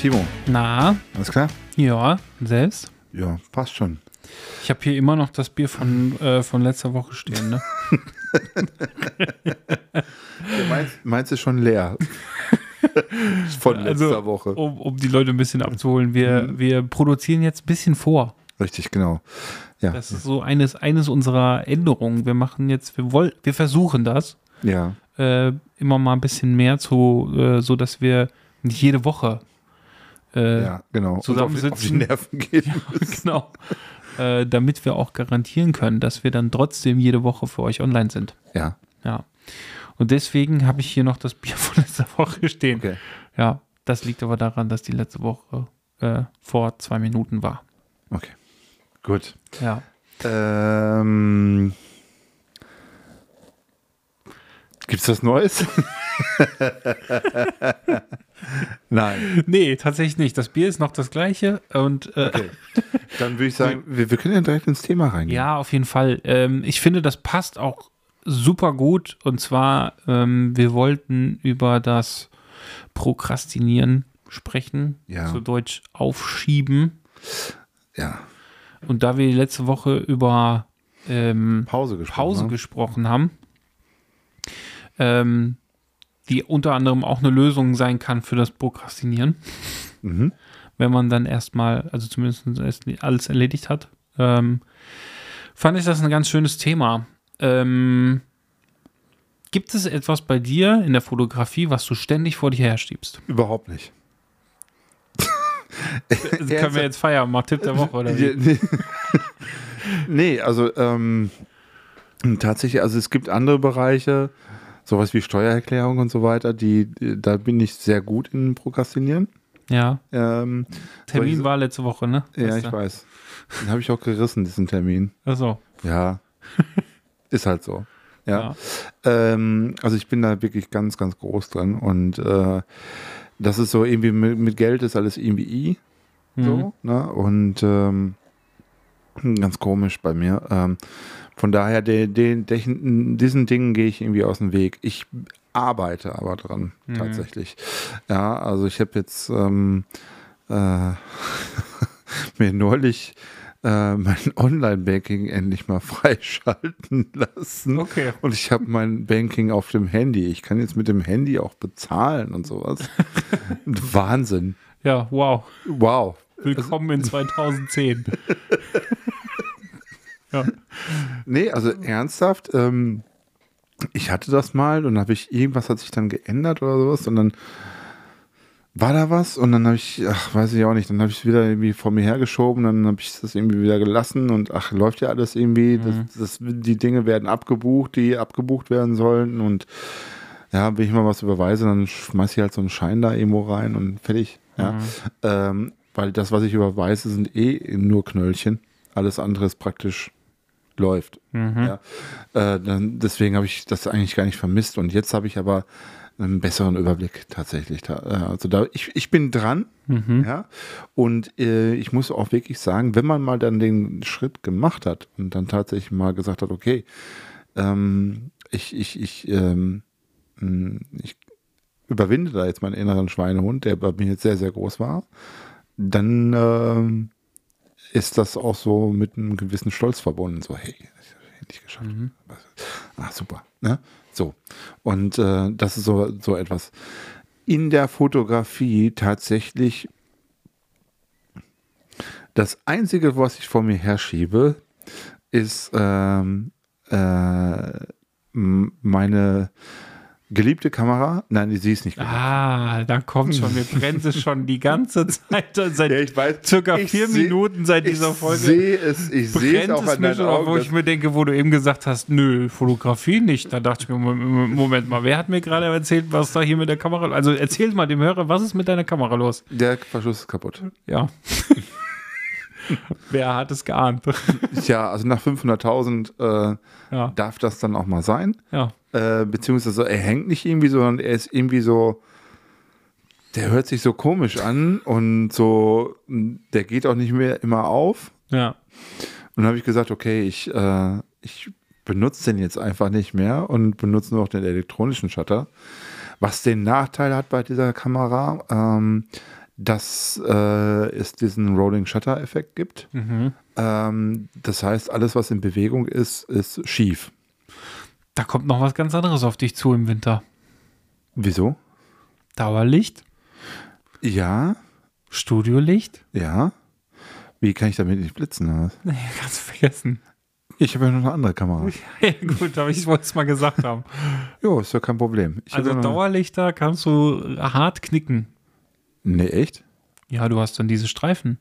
Timo, Na, alles klar? ja, selbst? Ja, passt schon. Ich habe hier immer noch das Bier von, äh, von letzter Woche stehen, ne? Meins, meins ist schon leer. Von letzter Also, Woche. Um, um die Leute ein bisschen abzuholen. Wir, wir produzieren jetzt ein bisschen vor. Richtig, genau. Ja, Das ist so eines, eines unserer Änderungen. Wir machen jetzt, wir wollen, wir versuchen das ja, äh, immer mal ein bisschen mehr zu, äh, so dass wir nicht jede Woche äh, ja, genau. Zusammensitzen. Gehen. genau. Äh, damit wir auch garantieren können, dass wir dann trotzdem jede Woche für euch online sind. Ja, Ja. Und deswegen habe ich hier noch das Bier von letzter Woche stehen. okay. Ja, das liegt aber daran, dass die letzte Woche äh, vor zwei Minuten war. Okay. Gut. Ja. Ähm, gibt's was Neues? Nein. Nee, tatsächlich nicht. Das Bier ist noch das gleiche. Und äh, Okay. Dann würde ich sagen, wir, wir können ja direkt ins Thema reingehen. ja, auf jeden Fall. Ähm, ich finde, das passt auch super gut. Und zwar, ähm, wir wollten über das Prokrastinieren sprechen. Ja. Zu Deutsch aufschieben. Ja. Und da wir letzte Woche über ähm, Pause gesprochen. Pause ne? gesprochen haben, ähm, die unter anderem auch eine Lösung sein kann für das Prokrastinieren, Mhm. wenn man dann erstmal, also zumindest erst alles erledigt hat, ähm, fand ich das ein ganz schönes Thema. Ähm, gibt es etwas bei dir in der Fotografie, was du ständig vor dir herschiebst? Überhaupt nicht. Können wir jetzt feiern, mal Tipp der Woche oder wie? Nee, nee also ähm, tatsächlich, also es gibt andere Bereiche, sowas wie Steuererklärung und so weiter, die, da bin ich sehr gut in Prokrastinieren. Ja, Ähm, Termin solche- war letzte Woche, ne? ja, Weißt ich du? weiß. Den habe ich auch gerissen, diesen Termin. Achso, Ja, ist halt so. Ja. ja. Ähm, also ich bin da wirklich ganz, ganz groß drin und äh, das ist so irgendwie mit, mit Geld ist alles irgendwie I. Mhm. So, ne? Und ähm, ganz komisch bei mir. Ähm, von daher, den, den, den, diesen Dingen gehe ich irgendwie aus dem Weg. Ich arbeite aber dran, Mhm. tatsächlich. Ja, also ich habe jetzt ähm, äh, mir neulich äh, mein Online-Banking endlich mal freischalten lassen. Okay. Und ich habe mein Banking auf dem Handy. Ich kann jetzt mit dem Handy auch bezahlen und sowas. Wahnsinn. Ja, wow. Wow. Willkommen in 2010. ja. Nee, also ernsthaft, ähm, ich hatte das mal und habe ich, irgendwas hat sich dann geändert oder sowas und dann war da was und dann habe ich, ach, weiß ich auch nicht, dann habe ich es wieder irgendwie vor mir hergeschoben, dann habe ich das irgendwie wieder gelassen und ach, läuft ja alles irgendwie, das, das, die Dinge werden abgebucht, die abgebucht werden sollten und ja, wenn ich mal was überweise, dann schmeiß ich halt so einen Schein da irgendwo rein und fertig, ja, ähm, weil das, was ich überweise, sind eh nur Knöllchen, alles andere ist praktisch läuft. Ja. Äh, dann, deswegen habe ich das eigentlich gar nicht vermisst. Und jetzt habe ich aber einen besseren Überblick tatsächlich. Da, äh, also da, ich, ich bin dran. Ja. Und äh, ich muss auch wirklich sagen, wenn man mal dann den Schritt gemacht hat und dann tatsächlich mal gesagt hat, okay, ähm, ich, ich, ich, ähm, mh, ich überwinde da jetzt meinen inneren Schweinehund, der bei mir jetzt sehr, sehr groß war, dann ähm, ist das auch so mit einem gewissen Stolz verbunden. So, hey, hab ich endlich geschafft. Ah, super. Ne? So. Und äh, das ist so, so etwas. In der Fotografie tatsächlich das Einzige, was ich vor mir herschiebe, ist ähm, äh, meine Geliebte Kamera, nein, sie ist nicht geliebt. Ah, da kommt schon, mir brennt es schon die ganze Zeit, seit Ja, ich weiß. circa Ich vier seh- Minuten seit dieser ich Folge. sehe es, ich sehe es auch an deinen auf, wo Augen. ich mir denke, wo du eben gesagt hast, nö, Fotografie nicht. Da dachte ich mir, Moment, mal, wer hat mir gerade erzählt, was da hier mit der Kamera, also erzähl mal dem Hörer, was ist mit deiner Kamera los? Der Verschluss ist kaputt. Ja. wer hat es geahnt? Tja, also nach 500.000 äh, ja, darf das dann auch mal sein. ja. Äh, beziehungsweise er hängt nicht irgendwie, sondern er ist irgendwie so, der hört sich so komisch an und so, der geht auch nicht mehr immer auf. Ja. Und habe ich gesagt, okay, ich, äh, ich benutze den jetzt einfach nicht mehr und benutze nur noch den elektronischen Shutter. Was den Nachteil hat bei dieser Kamera, ähm, dass äh, es diesen Rolling Shutter Effekt gibt. Mhm. Ähm, das heißt, alles, was in Bewegung ist, ist schief. Da kommt noch was ganz anderes auf dich zu im Winter. Wieso? Dauerlicht, Ja, Studiolicht. ja. Wie kann ich damit nicht blitzen? oder? Nee, kannst du vergessen. Ich habe ja noch eine andere Kamera. Ja, gut, aber ich wollte es mal gesagt haben. Jo, ist ja kein Problem. Ich Also Dauerlichter kannst du hart knicken. Nee, echt? Ja, du hast dann diese Streifen.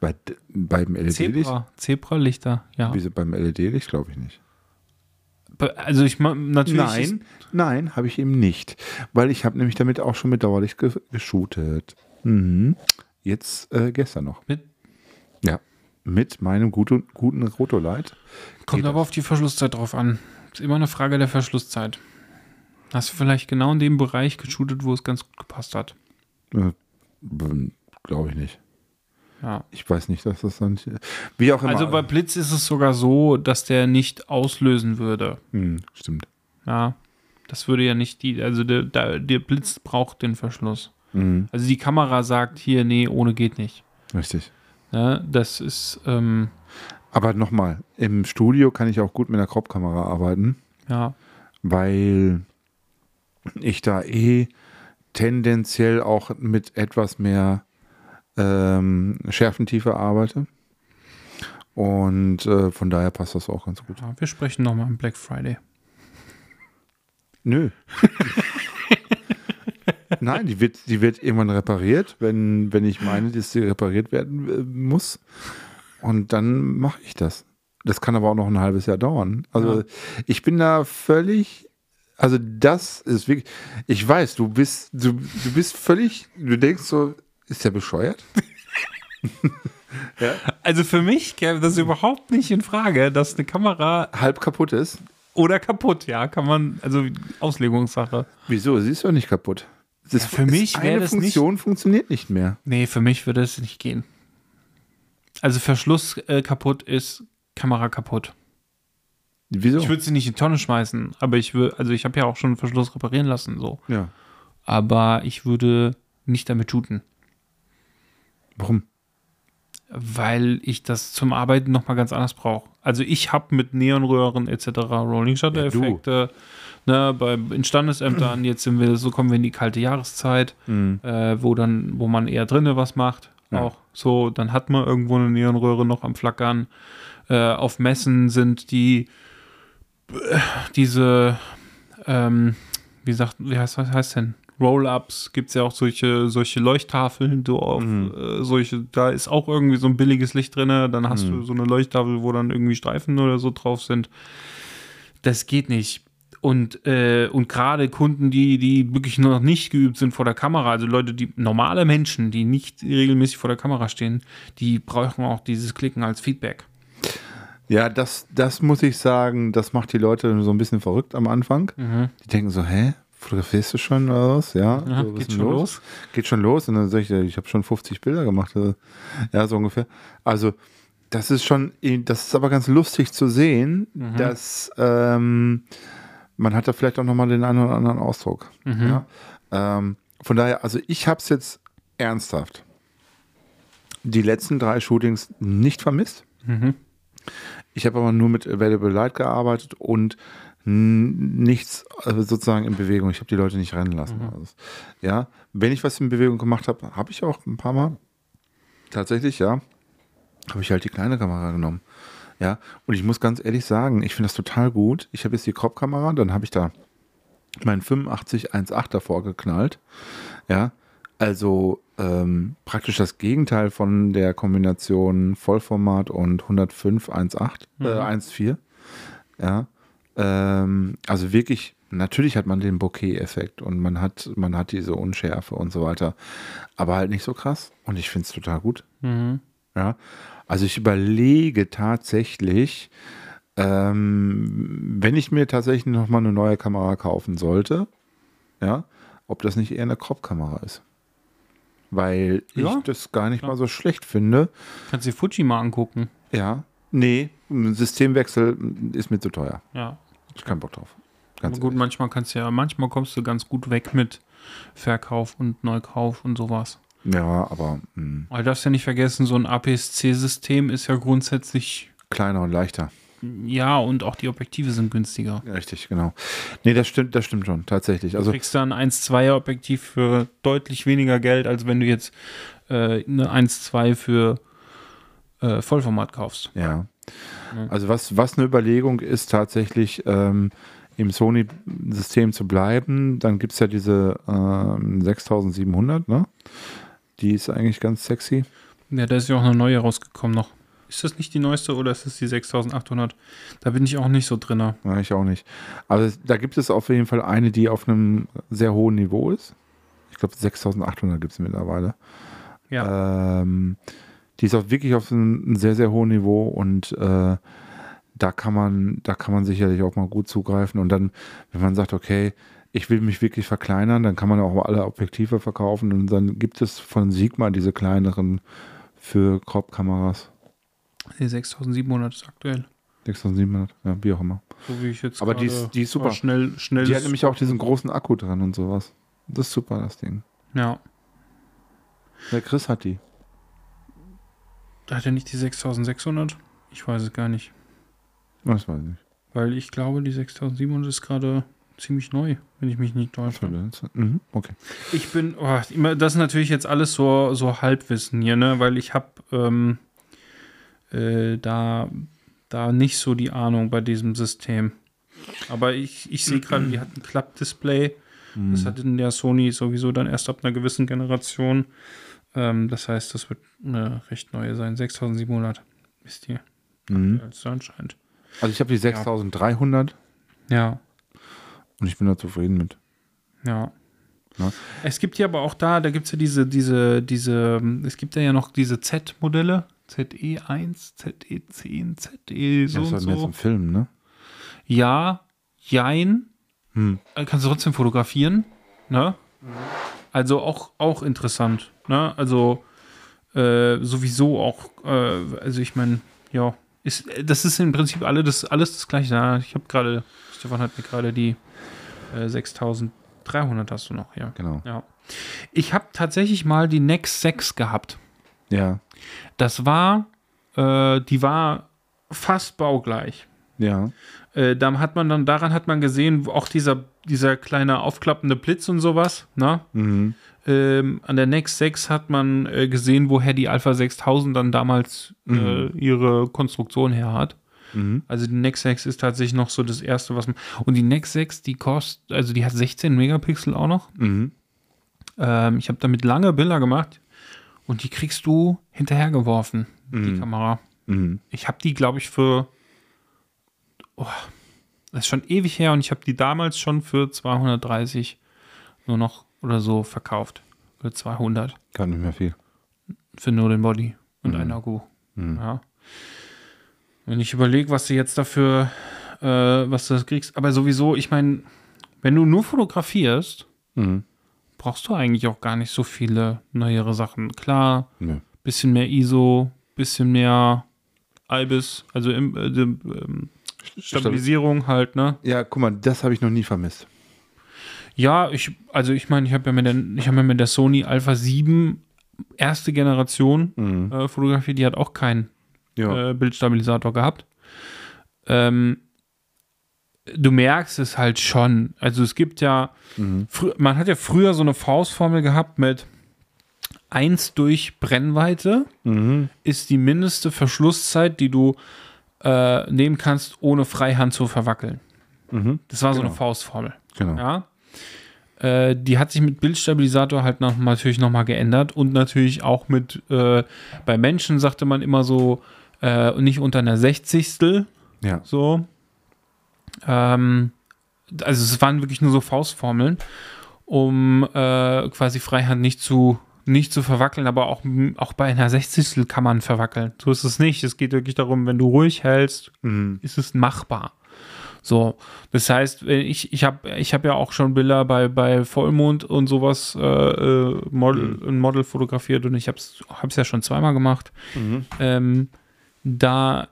Bei, beim LED-Licht? Zebra, Zebralichter, ja. Wieso beim LED-Licht? Glaube ich nicht. Also ich natürlich. Nein, nein, habe ich eben nicht. Weil ich habe nämlich damit auch schon mit Dauerlicht ge geshootet. Mhm. Jetzt äh, gestern noch. Mit, Ja. Mit meinem guten, guten Rotolight. kommt aber auf die Verschlusszeit drauf an. Ist immer eine Frage der Verschlusszeit. Hast du vielleicht genau in dem Bereich geshootet, wo es ganz gut gepasst hat? Äh, Glaube ich nicht. Ja. Ich weiß nicht, dass das dann. Wie auch immer. Also bei Blitz ist es sogar so, dass der nicht auslösen würde. Hm, stimmt. Ja. Das würde ja nicht die, also der, der, Blitz braucht den Verschluss. Mhm, Also die Kamera sagt hier, nee, ohne geht nicht. richtig. Ne? Das ist, ähm, Aber nochmal, im Studio kann ich auch gut mit einer Crop-Kamera arbeiten, ja. weil ich da eh tendenziell auch mit etwas mehr ähm, Schärfentiefe arbeite. Und äh, von daher passt das auch ganz gut. ja. Wir sprechen nochmal am Black Friday. Nö. Nein, die wird, die wird irgendwann repariert, wenn, wenn ich meine, dass sie repariert werden äh, muss. Und dann mache ich das. Das kann aber auch noch ein halbes Jahr dauern. Also Ja. ich bin da völlig, also das ist wirklich, ich weiß, du bist, du, du bist völlig, du denkst so, ist der bescheuert? Also für mich käme das überhaupt nicht in Frage, dass eine Kamera Halb kaputt ist. oder kaputt, ja, kann man, also Auslegungssache. Wieso? Sie ist doch nicht kaputt. Das Ja, für mich wäre eine das nicht- Funktion funktioniert nicht mehr. Nee, für mich würde es nicht gehen. Also Verschluss äh, kaputt ist Kamera kaputt. Wieso? Ich würde sie nicht in die Tonne schmeißen, aber ich würde, also ich habe ja auch schon einen Verschluss reparieren lassen, so. ja. Aber ich würde nicht damit shooten, Warum? weil ich das zum Arbeiten nochmal ganz anders brauche. Also ich habe mit Neonröhren etc. Rolling Shutter Ja. Effekte, ne, bei in Standesämtern, jetzt sind wir, so kommen wir in die kalte Jahreszeit, äh, wo dann, wo man eher drinnen was macht. Ja. Auch so, dann hat man irgendwo eine Neonröhre noch am Flackern. Äh, auf Messen sind die äh, diese, ähm, wie sagt, wie heißt was heißt denn? Roll-ups gibt es ja auch solche, solche Leuchttafeln, so auf äh, solche, da ist auch irgendwie so ein billiges Licht drin, dann hast du so eine Leuchttafel, wo dann irgendwie Streifen oder so drauf sind. Das geht nicht. Und, äh, und gerade Kunden, die, die wirklich noch nicht geübt sind vor der Kamera, also Leute, die normale Menschen, die nicht regelmäßig vor der Kamera stehen, die brauchen auch dieses Klicken als Feedback. Ja, das, das muss ich sagen, das macht die Leute so ein bisschen verrückt am Anfang. Die denken so, hä, fotografierst du schon oder was? Ja, Ja, so, geht schon los? Geht schon los. Und dann sage ich, ich habe schon 50 Bilder gemacht. Also, Ja, so ungefähr. Also, das ist schon, das ist aber ganz lustig zu sehen, dass ähm, man hat da vielleicht auch nochmal den einen oder anderen Ausdruck. Ja? Ähm, von daher, also ich habe es jetzt ernsthaft die letzten drei Shootings nicht vermisst. Ich habe aber nur mit Available Light gearbeitet und nichts äh, sozusagen in Bewegung. Ich habe die Leute nicht rennen lassen. Also, ja, wenn ich was in Bewegung gemacht habe, habe ich auch ein paar Mal. Tatsächlich, ja. Habe ich halt die kleine Kamera genommen. Ja, und ich muss ganz ehrlich sagen, ich finde das total gut. Ich habe jetzt die Crop-Kamera, dann habe ich da mein 8518 davor geknallt. Ja, also ähm, praktisch das Gegenteil von der Kombination Vollformat und 10518 Mhm. äh, 14. Ja, ähm, also wirklich, natürlich hat man den Bokeh-Effekt und man hat, man hat diese Unschärfe und so weiter, aber halt nicht so krass und ich finde es total gut. Mhm. Ja, also ich überlege tatsächlich, ähm, wenn ich mir tatsächlich noch mal eine neue Kamera kaufen sollte, ja, ob das nicht eher eine Crop-Kamera ist. Weil Ja, ich das gar nicht klar. mal so schlecht finde. Kannst dir Fuji mal angucken. Ja, nee, ein Systemwechsel ist mir zu teuer. Ja. Ich keinen Bock drauf. Aber Ganz gut, ehrlich. manchmal kannst du ja, manchmal kommst du ganz gut weg mit Verkauf und Neukauf und sowas. Ja, aber mh, Weil du darfst ja nicht vergessen, so ein APS-C-System ist ja grundsätzlich, kleiner und leichter. ja, und auch die Objektive sind günstiger. Ja, Richtig, genau. Nee, das stimmt, das stimmt schon, tatsächlich. Du Also kriegst da ein 1,2er Objektiv für deutlich weniger Geld, als wenn du jetzt äh, eine 1,2 für äh, Vollformat kaufst. Ja. Ja. Also was, was eine Überlegung ist, tatsächlich ähm, im Sony-System zu bleiben, dann gibt es ja diese ähm, 6700, ne? Die ist eigentlich ganz sexy. Ja, da ist ja auch eine neue rausgekommen noch. Ist das nicht die neueste oder ist das die 6800? Da bin ich auch nicht so drin. Ja, ich auch nicht. Es- da gibt es auf jeden Fall eine, die auf einem sehr hohen Niveau ist. Ich glaube 6800 gibt es mittlerweile. Ja. Ähm, die ist auch wirklich auf einem sehr, sehr hohen Niveau und äh, da kann man, da kann man sicherlich auch mal gut zugreifen. Und dann, wenn man sagt, okay, ich will mich wirklich verkleinern, dann kann man auch alle Objektive verkaufen und dann gibt es von Sigma diese kleineren für Crop-Kameras. Die 6700 ist aktuell. 6700, ja, wie auch immer. So wie ich jetzt Aber die ist- die ist super. Schnell, schnell. Die hat nämlich auch diesen großen Akku dran und sowas. Das ist super, das Ding. Ja. Der Chris hat die. Hat er nicht die 6600? Ich weiß es gar nicht. Das weiß ich nicht. Weil ich glaube, die 6700 ist gerade ziemlich neu, wenn ich mich nicht täusche. Mhm, okay. Ich bin, oh, das ist natürlich jetzt alles so, so Halbwissen hier, ne? Weil ich habe ähm, äh, da, da nicht so die Ahnung bei diesem System. Aber ich, ich sehe gerade, die hat ein Klappdisplay. Das hat in der Sony sowieso dann erst ab einer gewissen Generation. Ähm, das heißt, das wird eine recht neue sein. 6700 ist die, Mhm. als es anscheinend. Also ich habe die 6300 Ja, und ich bin da zufrieden mit. ja. Ne? Es gibt ja aber auch da, da gibt es ja diese, diese, diese, es gibt ja noch diese Z-Modelle, ZE1, ZE10, ZE so das ist und halt mehr so. zum Filmen, ne? Ja, jein. Hm. Äh, Kannst du trotzdem fotografieren, ne? Also auch, auch interessant, ne? Also äh, sowieso auch, äh, also ich meine, ja, ist, das ist im Prinzip alle das, alles das gleiche. Ja, ich habe gerade, Stefan hat mir gerade die äh, 6300 hast du noch, ja. Genau. Ja. Ich habe tatsächlich mal die Nex 6 gehabt. Ja. Das war, äh, die war fast baugleich. Ja. Äh, da hat man dann, daran hat man gesehen, auch dieser, dieser kleine aufklappende Blitz und sowas, ne? Mhm. Ähm, an der Nex 6 hat man äh, gesehen, woher die Alpha 6000 dann damals äh, ihre Konstruktion her hat. Mhm. Also die Nex 6 ist tatsächlich noch so das erste, was man. Und die Nex 6, die kostet, also die hat 16 Megapixel auch noch. Mhm. Ähm, ich habe damit lange Bilder gemacht und die kriegst du hinterhergeworfen, die Kamera. Mhm. Ich habe die, glaube ich, für. Oh, das ist schon ewig her und ich habe die damals schon für 230 nur noch oder so verkauft. Für 200. Gar nicht mehr viel. Für nur den Body und ein Akku. Ja. Wenn ich überlege, was du jetzt dafür, äh, was du kriegst, aber sowieso, ich meine, wenn du nur fotografierst, Mhm. brauchst du eigentlich auch gar nicht so viele neuere Sachen. Klar, Nö. bisschen mehr ISO, bisschen mehr IBIS, also im, äh, ähm, Stabilisierung halt, ne? Ja, guck mal, das habe ich noch nie vermisst. Ja, ich, also ich meine, ich habe ja mit der, ich habe ja mit der Sony Alpha 7 erste Generation Mhm. äh, fotografiert, die hat auch keinen Ja. äh, Bildstabilisator gehabt. Ähm, du merkst es halt schon. Also es gibt ja, Mhm. man hat ja früher so eine Faustformel gehabt mit 1 durch Brennweite Mhm. ist die mindeste Verschlusszeit, die du äh, nehmen kannst, ohne Freihand zu verwackeln. Mhm. Das war so Genau. eine Faustformel. Genau. Ja. Äh, die hat sich mit Bildstabilisator halt noch, natürlich nochmal geändert und natürlich auch mit, äh, bei Menschen sagte man immer so, äh, nicht unter einer Sechzigstel, Ja. so. Ähm, also es waren wirklich nur so Faustformeln, um äh, quasi Freihand nicht zu nicht zu verwackeln, aber auch, auch bei einer Sechzigstel kann man verwackeln. So ist es nicht. Es geht wirklich darum, wenn du ruhig hältst, Mhm. ist es machbar. So, das heißt, wenn ich, ich habe ich hab ja auch schon Bilder bei, bei Vollmond und sowas äh, äh, Model, ein Model fotografiert und ich habe es ja schon zweimal gemacht. Ähm, da,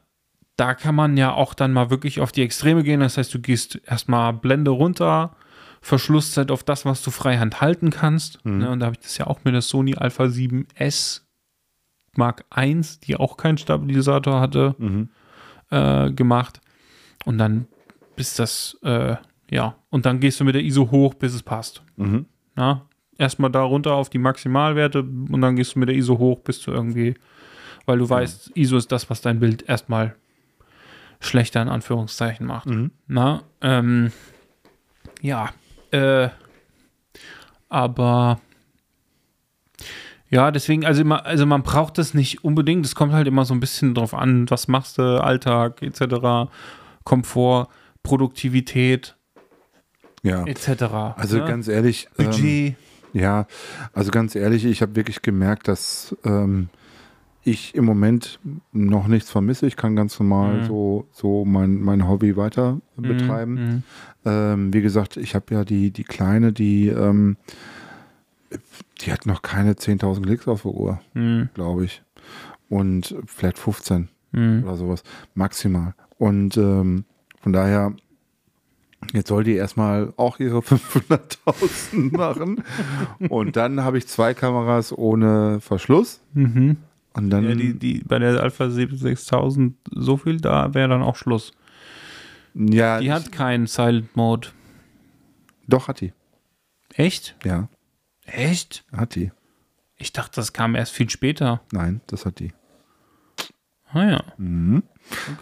da kann man ja auch dann mal wirklich auf die Extreme gehen. Das heißt, du gehst erstmal Blende runter, Verschlusszeit auf das, was du freihand halten kannst. Ne, und da habe ich das ja auch mit der Sony Alpha 7S Mark I, die auch keinen Stabilisator hatte, äh, gemacht. Und dann bis das, äh, ja, und dann gehst du mit der ISO hoch, bis es passt. Mhm. Na, erstmal da runter auf die Maximalwerte und dann gehst du mit der ISO hoch, bis du irgendwie, weil du weißt, ISO ist das, was dein Bild erstmal schlechter in Anführungszeichen macht. Mhm. Na, ähm, ja, äh, aber ja, deswegen, also immer, also man braucht das nicht unbedingt. Es kommt halt immer so ein bisschen drauf an, was machst du, Alltag etc., Komfort, Produktivität Ja. etc. Also ne? ganz ehrlich. Ähm, Budget. ja, also ganz ehrlich, ich habe wirklich gemerkt, dass ähm, ich im Moment noch nichts vermisse. Ich kann ganz normal Mhm. so, so mein, mein Hobby weiter betreiben. Mhm. Ähm, wie gesagt, ich habe ja die, die Kleine, die, ähm, die hat noch keine 10.000 Klicks auf der Uhr, Mhm. glaube ich. Und vielleicht 15 Mhm. oder sowas, maximal. Und ähm, von daher, jetzt soll die erstmal auch ihre 500.000 machen. Und dann habe ich zwei Kameras ohne Verschluss. Mhm. Und dann, Ja, die, die, bei der Alpha 6000 so viel, da wäre dann auch Schluss. ja, Die hat keinen Silent Mode. doch hat die. Echt? Ja, Echt? hat die. Ich dachte, das kam erst viel später. Nein, das hat die. Ah ja. Mhm.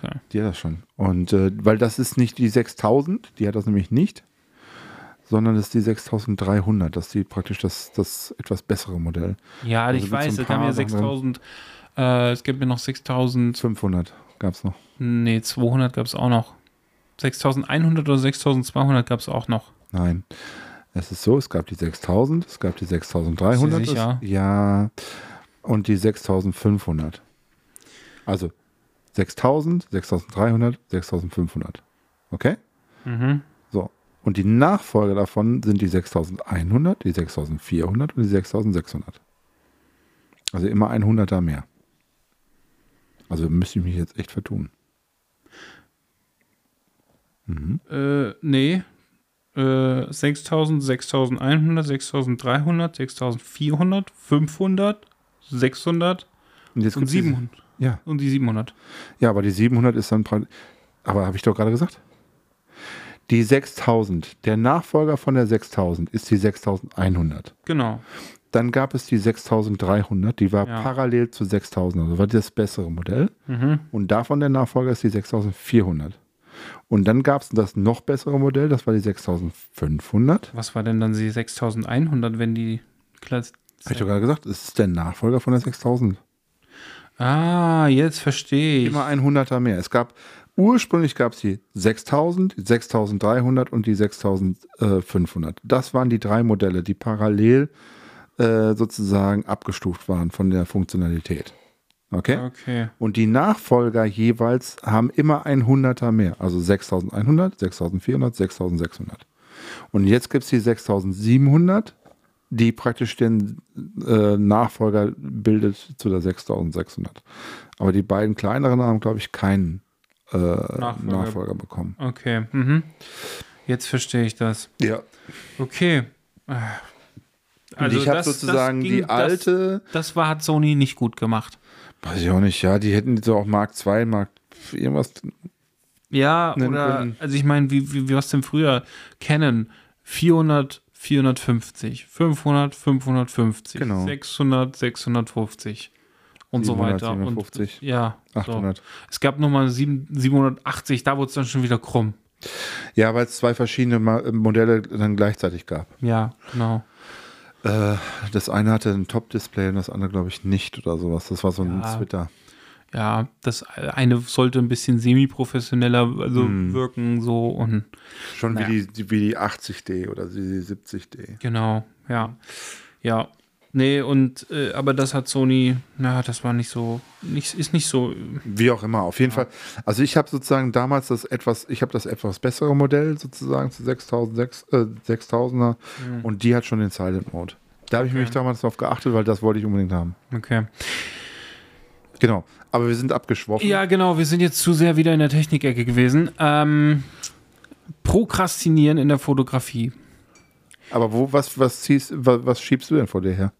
Okay. Die hat das schon. Und äh, weil das ist nicht die 6000, die hat das nämlich nicht, sondern das ist die 6300. Das ist die praktisch das, das etwas bessere Modell. Ja, Also ich weiß, es gab ja Sachen 6000. Äh, es gibt mir noch 6000. 500 gab es noch. Nee, 200 gab es auch noch. 6100 oder 6200 gab es auch noch. Nein. Es ist so, es gab die 6000, es gab die 6300. Bist du sicher? es- Ja. Und die 6500. Also 6000, 6300, 6500. Okay? Mhm. So. Und die Nachfolger davon sind die 6100, die 6400 und die 6600. Also immer ein Hunderter mehr. Also müsste ich mich jetzt echt vertun. Äh, nee. Äh, 6000, 6100, 6300, 6400, 500, 600 Und jetzt und gibt's die- 700. Ja, Und die 700. ja, aber die 700 ist dann. Aber habe ich doch gerade gesagt. Die 6000, der Nachfolger von der 6000 ist die 6100. Genau. Dann gab es die 6300, die war Ja. parallel zu 6000, also war das bessere Modell. Mhm. Und davon der Nachfolger ist die 6400. Und dann gab es das noch bessere Modell, das war die 6500. Was war denn dann die 6100, wenn die Klasse. Habe ich doch gerade gesagt, es ist der Nachfolger von der 6000. Ah, jetzt verstehe ich. Immer ein Hunderter mehr. Es gab, ursprünglich gab es die 6000, die 6300 und die 6500. Das waren die drei Modelle, die parallel äh, sozusagen abgestuft waren von der Funktionalität. Okay? Okay. Und die Nachfolger jeweils haben immer ein Hunderter mehr. Also 6100, 6400, 6600. Und jetzt gibt es die 6700, die praktisch den äh, Nachfolger bildet zu der 6600. Aber die beiden kleineren haben, glaube ich, keinen äh, Nachfolger. bekommen. Okay. Mhm. Jetzt verstehe ich das. Ja. Okay. Also ich habe sozusagen das ging- die alte, Das, das war, hat Sony nicht gut gemacht. weiß ich auch nicht, ja, die hätten so auch Mark II, Mark irgendwas. Ja, oder, können. also ich meine, wie, wie, wie was denn früher? Canon 400, 450, 500, 550, Genau. 600, 650 und so 700, weiter. 750, und, ja, 800. So. Es gab nochmal 7, 780, da wurde es dann schon wieder krumm. Ja, weil es zwei verschiedene Ma- Modelle dann gleichzeitig gab. Ja, genau. Äh, das eine hatte ein Top-Display und das andere, glaube ich, nicht oder sowas. Das war so ein Ja. Twitter. Ja, das eine sollte ein bisschen semi-professioneller also Hm. wirken, so und Schon Naja. wie, die, wie die 80D oder die 70D. genau, ja. Ja. Nee, und äh, aber das hat Sony, na, das war nicht so, nicht, ist nicht so. Wie auch immer, auf jeden Fall. Also ich habe sozusagen damals das etwas, ich habe das etwas bessere Modell sozusagen zu 6006, äh, 6000er und die hat schon den Silent Mode. Da habe ich mich damals darauf geachtet, weil das wollte ich unbedingt haben. Okay. Genau. Aber wir sind abgeschworfen. Ja, genau, wir sind jetzt zu sehr wieder in der Technikecke gewesen. Ähm, Prokrastinieren in der Fotografie. Aber wo, was, was ziehst, was, was schiebst du denn vor dir her?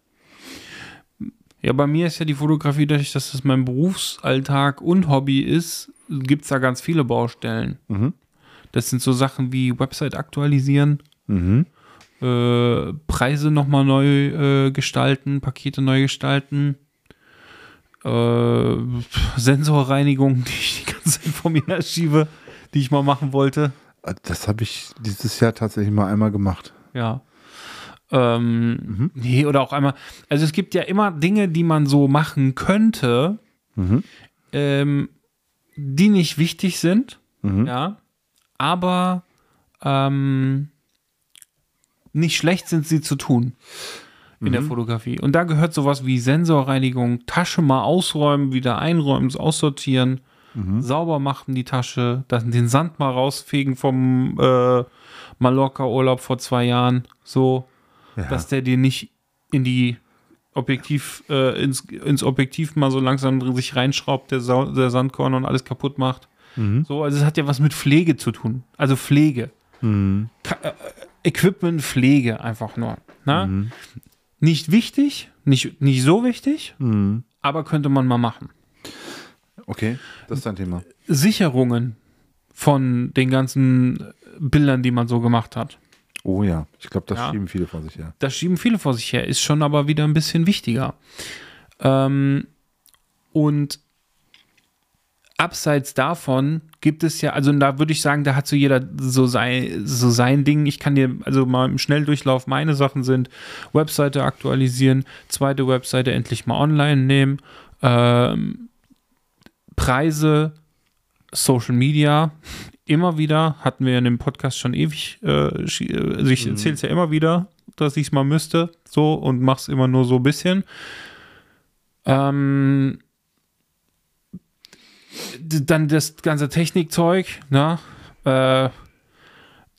Ja, bei mir ist ja die Fotografie, dadurch, dass das mein Berufsalltag und Hobby ist, gibt es da ganz viele Baustellen. Mhm. Das sind so Sachen wie Website aktualisieren, Mhm. äh, Preise nochmal neu äh, gestalten, Pakete neu gestalten, äh, Sensorreinigung, die ich die ganze Zeit vor mir herschiebe, die ich mal machen wollte. Das habe ich dieses Jahr tatsächlich mal einmal gemacht. Ja. Ähm, Nee, oder auch einmal. Also es gibt ja immer Dinge, die man so machen könnte, Mhm. ähm, die nicht wichtig sind, Mhm. ja, aber ähm, nicht schlecht sind, sie zu tun in der Fotografie. Und da gehört sowas wie Sensorreinigung, Tasche mal ausräumen, wieder einräumen, aussortieren, sauber machen die Tasche, dann den Sand mal rausfegen vom äh, Mallorca-Urlaub vor zwei Jahren, so, dass der dir nicht in die Objektiv, äh, ins, ins Objektiv mal so langsam sich reinschraubt, der, Sau der Sandkorn und alles kaputt macht. So, also es hat ja was mit Pflege zu tun. Also Pflege. Ka äh, Equipment, Pflege einfach nur. Ne? Nicht wichtig, nicht, nicht so wichtig, Mhm. aber könnte man mal machen. Okay, das ist dein Thema. Sicherungen von den ganzen Bildern, die man so gemacht hat. Oh ja, ich glaube, das Ja. schieben viele vor sich her. Das schieben viele vor sich her, ist schon aber wieder ein bisschen wichtiger. Ähm, und abseits davon gibt es ja, also da würde ich sagen, da hat so jeder so sein, so sein Ding. Ich kann dir also mal im Schnelldurchlauf meine Sachen sind: Webseite aktualisieren, zweite Webseite endlich mal online nehmen, ähm, Preise, Social Media. Immer wieder, hatten wir in dem Podcast schon ewig, äh, äh, also ich erzähle es ja immer wieder, dass ich es mal müsste, so und mach's immer nur so ein bisschen. Ähm, dann das ganze Technikzeug, ne? Äh,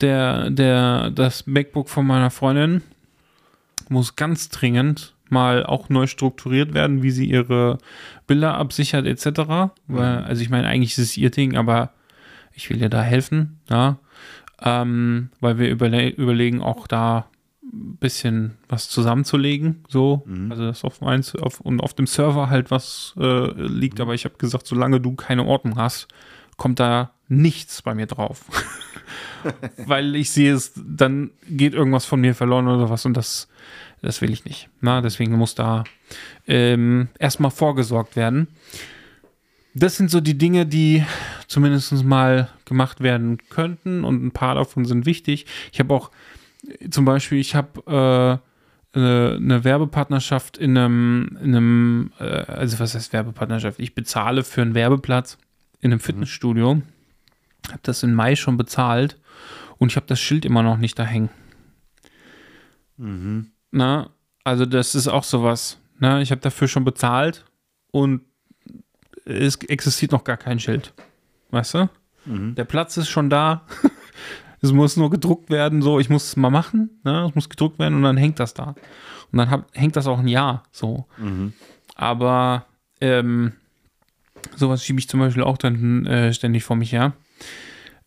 der, der, das MacBook von meiner Freundin muss ganz dringend mal auch neu strukturiert werden, wie sie ihre Bilder absichert, etc. Weil, also ich meine, eigentlich ist es ihr Ding, aber ich will ihr da helfen, ja. Ähm, weil wir überle überlegen, auch da bisschen was zusammenzulegen, so. Also das auf eins auf, und auf dem Server halt was äh, liegt, aber ich habe gesagt, solange du keine Ordnung hast, kommt da nichts bei mir drauf. weil ich sehe es, dann geht irgendwas von mir verloren oder was und das, das will ich nicht. Na, deswegen muss da ähm, erstmal vorgesorgt werden. Das sind so die Dinge, die zumindest mal gemacht werden könnten und ein paar davon sind wichtig. Ich habe auch zum Beispiel, ich habe äh, eine, eine Werbepartnerschaft in einem, in einem äh, also was heißt Werbepartnerschaft? Ich bezahle für einen Werbeplatz in einem Fitnessstudio. Habe das im Mai schon bezahlt und ich habe das Schild immer noch nicht da hängen. Na, also das ist auch sowas. Na, ich habe dafür schon bezahlt und es existiert noch gar kein Schild. Weißt du? Der Platz ist schon da. es muss nur gedruckt werden. So, ich muss es mal machen. Ne? Es muss gedruckt werden und dann hängt das da. Und dann hab, hängt das auch ein Jahr. So. Aber ähm, sowas schiebe ich zum Beispiel auch dann äh, ständig vor mich her.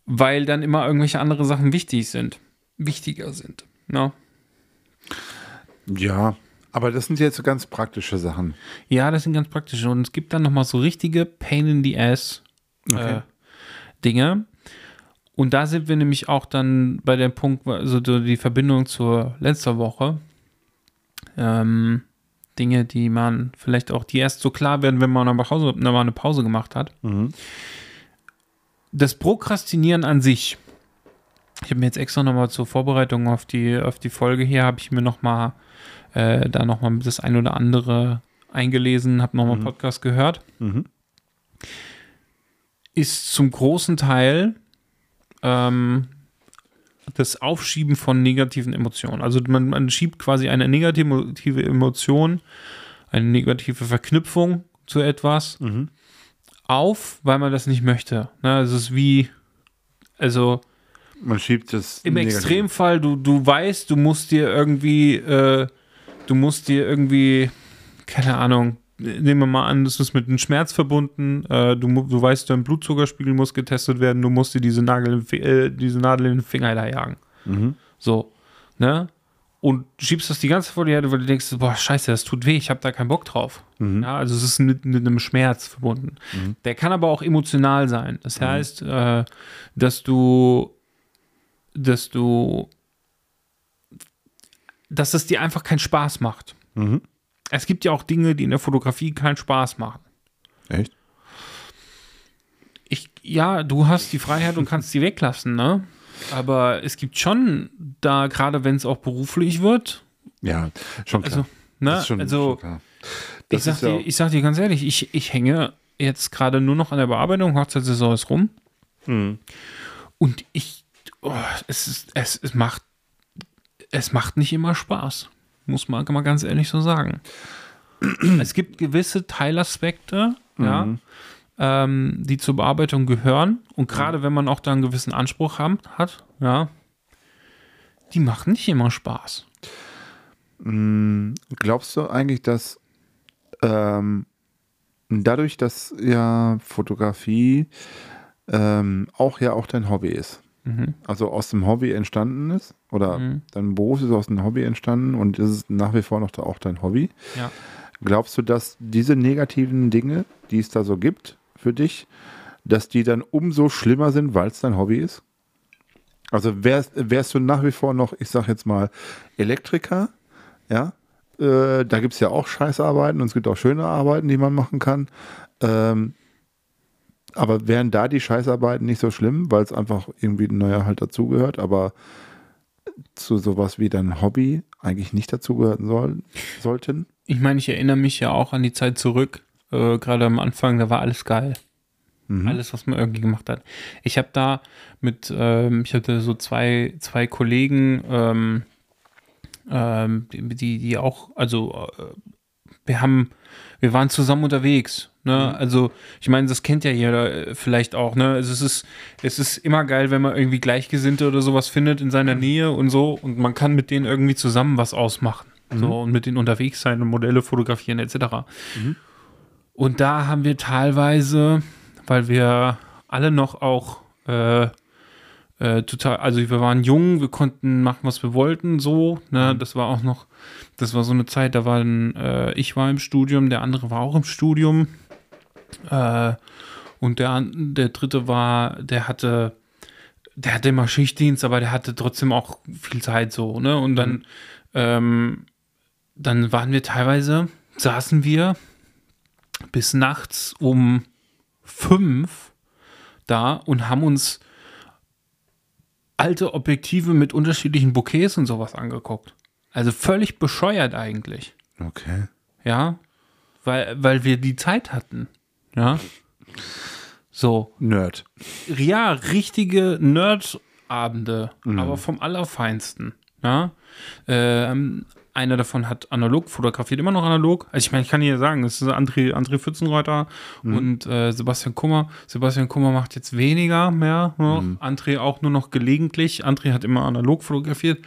Weil dann immer irgendwelche andere Sachen wichtig sind. Wichtiger sind. Ne? Ja, aber das sind jetzt so ganz praktische Sachen. Ja, das sind ganz praktische. Und es gibt dann nochmal so richtige Pain in the Ass Okay. äh, Dinge. Und da sind wir nämlich auch dann bei dem Punkt, also so die Verbindung zur letzter Woche. Ähm, Dinge, die man vielleicht auch, die erst so klar werden, wenn man eine Pause, wenn man eine Pause gemacht hat. Mhm. Das Prokrastinieren an sich Ich habe mir jetzt extra nochmal zur Vorbereitung auf die, auf die Folge hier, habe ich mir nochmal äh, da nochmal das ein oder andere eingelesen, habe nochmal einen Podcast gehört. Mhm. Ist zum großen Teil ähm, das Aufschieben von negativen Emotionen. Also man, man schiebt quasi eine negative Emotion, eine negative Verknüpfung zu etwas Mhm. auf, weil man das nicht möchte. Ne, es ist wie, also Man schiebt das. im negativ. Extremfall, du, du weißt, du musst dir irgendwie, äh, du musst dir irgendwie, keine Ahnung, nehmen wir mal an, das ist mit einem Schmerz verbunden, äh, du, du weißt, dein Blutzuckerspiegel muss getestet werden, du musst dir diese, Nagel, äh, diese Nadel in den Finger da jagen. Mhm. So, ne? Und du schiebst das die ganze Zeit vor die Erde, weil du denkst, boah, scheiße, das tut weh, ich habe da keinen Bock drauf. Mhm. Ja, also es ist mit, mit einem Schmerz verbunden. Der kann aber auch emotional sein. Das heißt, äh, dass du, dass du, dass es dir einfach keinen Spaß macht. Mhm. Es gibt ja auch Dinge, die in der Fotografie keinen Spaß machen. Echt? Ich, ja, du hast die Freiheit und kannst sie weglassen, ne? Aber es gibt schon da, gerade wenn es auch beruflich wird, Ja, schon klar. also, ne? Schon, also schon klar. ich sag, dir, ich sag dir ganz ehrlich, ich, ich hänge jetzt gerade nur noch an der Bearbeitung, Hochzeitssaison ist rum. Mhm. Und ich, oh, es, ist, es, es macht, es macht nicht immer Spaß. Muss man mal ganz ehrlich so sagen. es gibt gewisse Teilaspekte, ja, Mhm. ähm, die zur Bearbeitung gehören. Und gerade wenn man auch da einen gewissen Anspruch haben, hat, ja, die machen nicht immer Spaß. Mm, Glaubst du eigentlich, dass ähm, dadurch, dass ja Fotografie ähm, auch ja auch dein Hobby ist, Mhm. also aus dem Hobby entstanden ist oder Mhm. dein Beruf ist aus dem Hobby entstanden und ist es nach wie vor noch da auch dein Hobby? Ja. Glaubst du, dass diese negativen Dinge, die es da so gibt für dich, dass die dann umso schlimmer sind, weil es dein Hobby ist? Also wärst, wärst du nach wie vor noch, ich sag jetzt mal, Elektriker, ja? Äh, da gibt es ja auch Scheißarbeiten und es gibt auch schöne Arbeiten, die man machen kann. Ähm, aber wären da die Scheißarbeiten nicht so schlimm, weil es einfach irgendwie naja halt dazugehört, aber zu sowas wie dein Hobby eigentlich nicht dazugehören soll, sollten? Ich meine, ich erinnere mich ja auch an die Zeit zurück, äh, gerade am Anfang, da war alles geil. Mhm. Alles, was man irgendwie gemacht hat. Ich habe da mit, ähm, ich hatte so zwei, zwei Kollegen, ähm, ähm, die, die auch, also äh, wir haben, wir waren zusammen unterwegs. Ne? Also, ich meine, das kennt ja jeder äh, vielleicht auch, ne? Also es ist, es ist immer geil, wenn man irgendwie Gleichgesinnte oder sowas findet in seiner Nähe und so und man kann mit denen irgendwie zusammen was ausmachen. So und mit denen unterwegs sein und Modelle fotografieren, etc. Und da haben wir teilweise, weil wir alle noch auch äh, äh, total, also wir waren jung, wir konnten machen, was wir wollten, so, ne, das war auch noch, das war so eine Zeit, da waren, äh, ich war im Studium, der andere war auch im Studium, äh, und der, der dritte war, der hatte, der hatte immer Schichtdienst, aber der hatte trotzdem auch viel Zeit so, ne, und dann, ähm, dann waren wir teilweise, saßen wir bis nachts um fünf da und haben uns alte Objektive mit unterschiedlichen Bouquets und sowas angeguckt. Also völlig bescheuert eigentlich. Okay. Ja. Weil, weil wir die Zeit hatten. Ja. So. Nerd. Ja, richtige Nerd-Abende, aber vom Allerfeinsten. Ja. Ähm, einer davon hat analog fotografiert, immer noch analog. Also ich meine, ich kann hier sagen, das ist André, André Pfützenreuter und äh, Sebastian Kummer. Sebastian Kummer macht jetzt weniger mehr noch. André auch nur noch gelegentlich. André hat immer analog fotografiert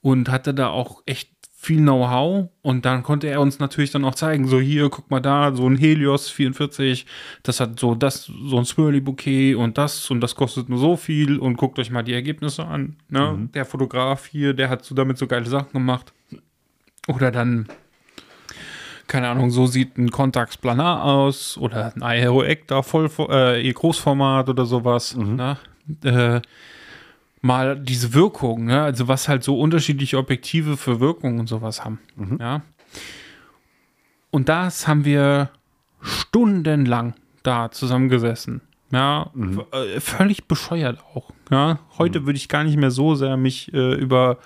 und hatte da auch echt viel Know-how und dann konnte er uns natürlich dann auch zeigen, so hier, guck mal da, so ein Helios 44, das hat so das, so ein Swirly-Bouquet und das und das kostet nur so viel und guckt euch mal die Ergebnisse an. Ne? Der Fotograf hier, der hat so damit so geile Sachen gemacht. Oder dann, keine Ahnung, so sieht ein Contax Planar aus oder ein Aero-Ecta voll äh, Großformat oder sowas. Ne? Äh, mal diese Wirkung, ne? also was halt so unterschiedliche Objektive für Wirkung und sowas haben. Ja. Und das haben wir stundenlang da zusammengesessen. Ja, Mhm. äh, völlig bescheuert auch. Ja, heute würde ich gar nicht mehr so sehr mich äh, über,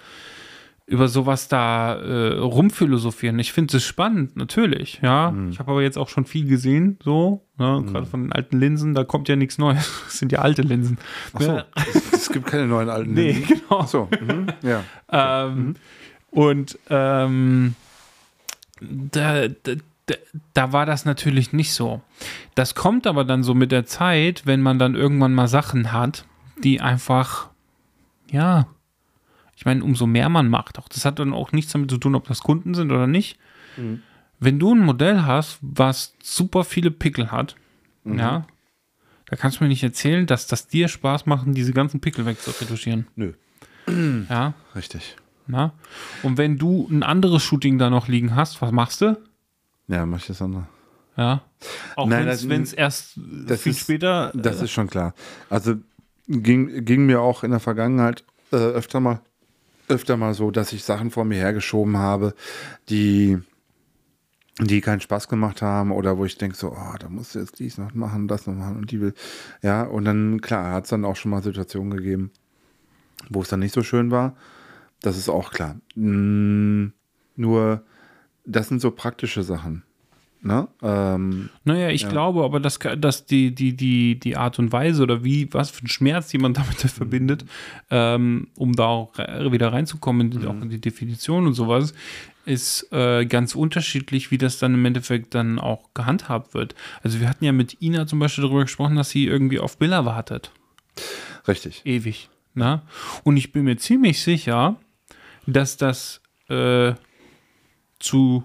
über sowas da äh, rumphilosophieren. Ich finde es spannend, natürlich. Ja, Mhm. ich habe aber jetzt auch schon viel gesehen, so, ne? gerade von den alten Linsen, da kommt ja nichts Neues. Das sind ja alte Linsen. Achso, Ja. es, es gibt keine neuen alten. Nee, Linsen. genau. Achso, mhm. ja. Ähm, Und ähm, da, da, da war das natürlich nicht so. Das kommt aber dann so mit der Zeit, wenn man dann irgendwann mal Sachen hat, die einfach, ja, ich meine, umso mehr man macht, auch das hat dann auch nichts damit zu tun, ob das Kunden sind oder nicht. Wenn du ein Modell hast, was super viele Pickel hat, ja, da kannst du mir nicht erzählen, dass das dir Spaß macht, diese ganzen Pickel wegzuretuschieren. Nö, Ja. richtig. Na? Und wenn du ein anderes Shooting da noch liegen hast, was machst du? Ja, mach ich das andere. Ja. Auch wenn es erst das viel ist- später. Das äh, ist schon klar. Also ging, ging mir auch in der Vergangenheit äh, öfter mal öfter mal so, dass ich Sachen vor mir hergeschoben habe, die die keinen Spaß gemacht haben oder wo ich denke so, oh, da musst du jetzt dies noch machen, das noch machen und die will, ja, und dann, klar, hat es dann auch schon mal Situationen gegeben, wo es dann nicht so schön war. Das ist auch klar. Mm, nur, das sind so praktische Sachen. Ne? Ähm, naja, ich glaube aber, dass, dass die, die, die, die Art und Weise oder wie, was für ein Schmerz jemand damit verbindet, ähm, um da auch wieder reinzukommen, in die- auch in die Definition und sowas, ist äh, ganz unterschiedlich, wie das dann im Endeffekt dann auch gehandhabt wird. Also wir hatten ja mit Ina zum Beispiel darüber gesprochen, dass sie irgendwie auf Bilder wartet. richtig. ewig. Ne? Und ich bin mir ziemlich sicher, dass das äh, zu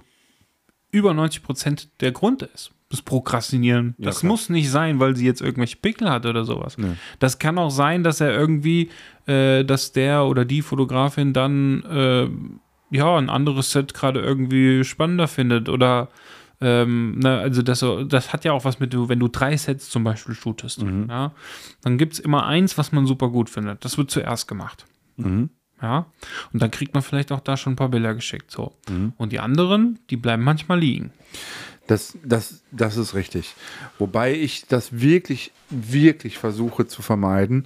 über 90 Prozent der Grund ist. Das Prokrastinieren. Ja, das klar. muss nicht sein, weil sie jetzt irgendwelche Pickel hat oder sowas. Nee. Das kann auch sein, dass er irgendwie, äh, dass der oder die Fotografin dann äh, ja ein anderes Set gerade irgendwie spannender findet oder ähm, ne, also das, das hat ja auch was mit, wenn du drei Sets zum Beispiel shootest, ja, dann gibt es immer eins, was man super gut findet. Das wird zuerst gemacht. Mhm. Ja, und dann kriegt man vielleicht auch da schon ein paar Bilder geschickt. So. Und die anderen, die bleiben manchmal liegen. Das, das, das ist richtig. Wobei ich das wirklich, wirklich versuche zu vermeiden.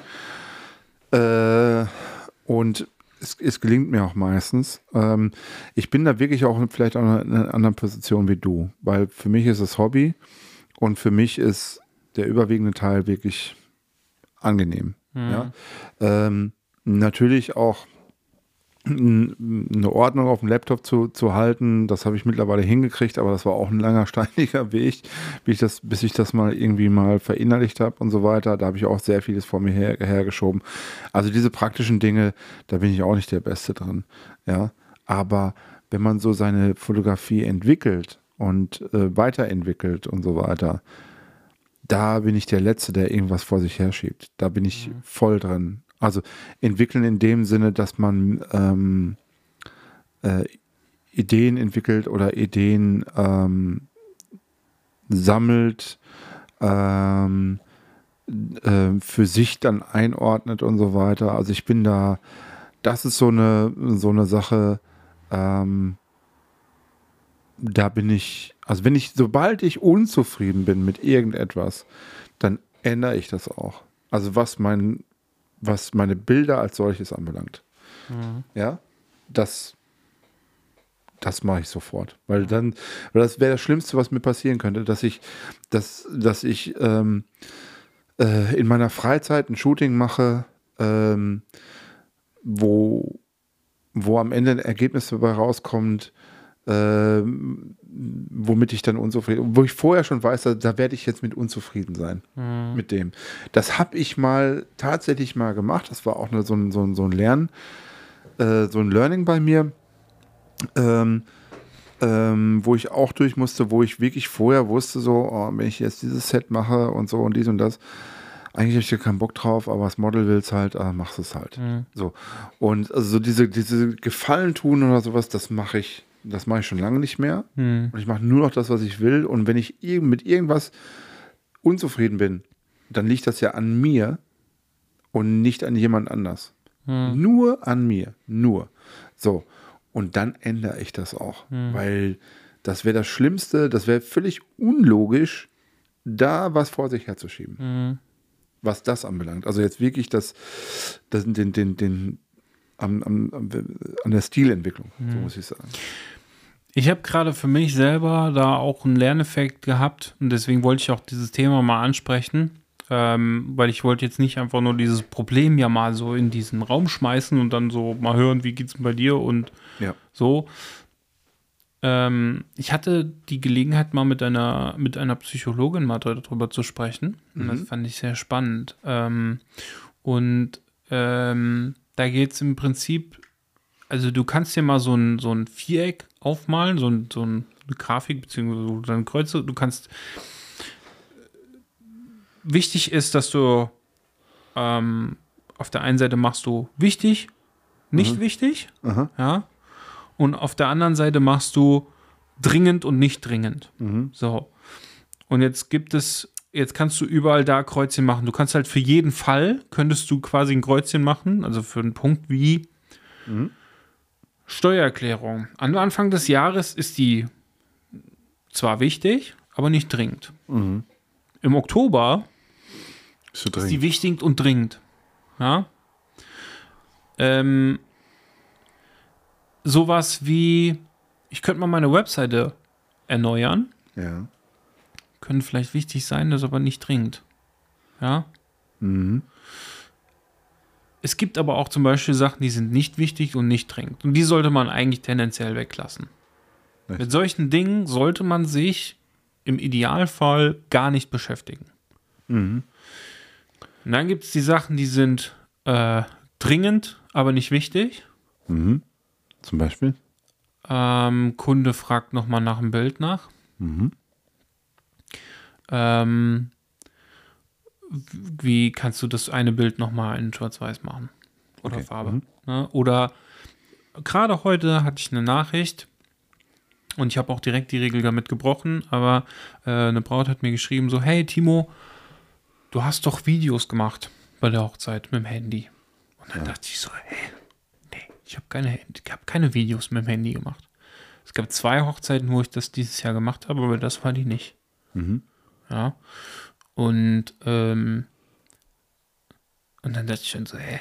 Äh, und es, es gelingt mir auch meistens. Ähm, ich bin da wirklich auch vielleicht auch in einer anderen Position wie du, weil für mich ist es Hobby und für mich ist der überwiegende Teil wirklich angenehm. Ja? Ähm, natürlich auch eine Ordnung auf dem Laptop zu, zu halten, das habe ich mittlerweile hingekriegt, aber das war auch ein langer, steiniger Weg, wie ich das, bis ich das mal irgendwie mal verinnerlicht habe und so weiter. Da habe ich auch sehr vieles vor mir her, hergeschoben. Also diese praktischen Dinge, da bin ich auch nicht der Beste drin. Ja, aber wenn man so seine Fotografie entwickelt und äh, weiterentwickelt und so weiter, da bin ich der Letzte, der irgendwas vor sich herschiebt. Da bin ich voll drin. Also entwickeln in dem Sinne, dass man ähm, äh, Ideen entwickelt oder Ideen ähm, sammelt, ähm, äh, für sich dann einordnet und so weiter. Also ich bin da, das ist so eine, so eine Sache, ähm, da bin ich, also wenn ich, sobald ich unzufrieden bin mit irgendetwas, dann ändere ich das auch. Also was mein, was meine Bilder als solches anbelangt. Ja, das, das mache ich sofort. Weil dann, weil das wäre das Schlimmste, was mir passieren könnte, dass ich, dass, dass ich ähm, äh, in meiner Freizeit ein Shooting mache, ähm, wo, wo am Ende ein Ergebnis dabei rauskommt, ähm, womit ich dann unzufrieden, wo ich vorher schon weiß, da, da werde ich jetzt mit unzufrieden sein mit dem. Das habe ich mal tatsächlich mal gemacht. Das war auch eine, so, ein, so, ein, so ein Lernen, äh, so ein Learning bei mir, ähm, ähm, wo ich auch durch musste, wo ich wirklich vorher wusste, so, oh, wenn ich jetzt dieses Set mache und so und dies und das, eigentlich habe ich da keinen Bock drauf, aber das Model will es halt, ah, machst es halt. So. Und also so diese, diese Gefallen tun oder sowas, das mache ich, das mache ich schon lange nicht mehr. Und ich mache nur noch das, was ich will. Und wenn ich mit irgendwas unzufrieden bin, dann liegt das ja an mir und nicht an jemand anders. Nur an mir. Nur. So. Und dann ändere ich das auch. Weil das wäre das Schlimmste, das wäre völlig unlogisch, da was vor sich herzuschieben. was das anbelangt. Also jetzt wirklich das, das den, den, den, am, am, am, an der Stilentwicklung, so muss ich sagen. Ich habe gerade für mich selber da auch einen Lerneffekt gehabt und deswegen wollte ich auch dieses Thema mal ansprechen, ähm, weil ich wollte jetzt nicht einfach nur dieses Problem ja mal so in diesen Raum schmeißen und dann so mal hören, wie geht's denn bei dir und Ja. so. Ähm, ich hatte die Gelegenheit mal mit einer mit einer Psychologin mal darüber zu sprechen und das fand ich sehr spannend. Ähm, und ähm, da geht es im Prinzip, also du kannst dir mal so ein, so ein Viereck aufmalen, so, ein, so ein, eine Grafik, beziehungsweise dann Kreuze, du kannst, wichtig ist, dass du ähm, auf der einen Seite machst du wichtig, nicht wichtig, Aha. ja, und auf der anderen Seite machst du dringend und nicht dringend. So. Und jetzt gibt es, jetzt kannst du überall da Kreuzchen machen. Du kannst halt für jeden Fall, könntest du quasi ein Kreuzchen machen, also für einen Punkt wie Steuererklärung. Am Anfang des Jahres ist die zwar wichtig, aber nicht dringend. Im Oktober Bist du ist die dringend? wichtig und dringend. Ja. Ähm, sowas wie, ich könnte mal meine Webseite erneuern. Ja. Könnte vielleicht wichtig sein, das ist aber nicht dringend. Ja. Mhm. Es gibt aber auch zum Beispiel Sachen, die sind nicht wichtig und nicht dringend. Und die sollte man eigentlich tendenziell weglassen. Richtig. Mit solchen Dingen sollte man sich im Idealfall gar nicht beschäftigen. Mhm. Und dann gibt es die Sachen, die sind äh, dringend, aber nicht wichtig. Mhm. Zum Beispiel? Ähm, Kunde fragt nochmal nach dem Bild nach. Mhm. Ähm, wie kannst du das eine Bild nochmal in Schwarz-Weiß machen? Oder Okay. Farbe? Mhm. Ne? Oder gerade heute hatte ich eine Nachricht und ich habe auch direkt die Regel damit gebrochen, aber äh, eine Braut hat mir geschrieben, so, hey Timo, du hast doch Videos gemacht bei der Hochzeit mit dem Handy. Und dann dachte ich so, hey, nee, ich habe keine, ich hab keine Videos mit dem Handy gemacht. Es gab zwei Hochzeiten, wo ich das dieses Jahr gemacht habe, aber das war die nicht. Mhm. Ja. Und, ähm, und dann dachte ich schon so, hä?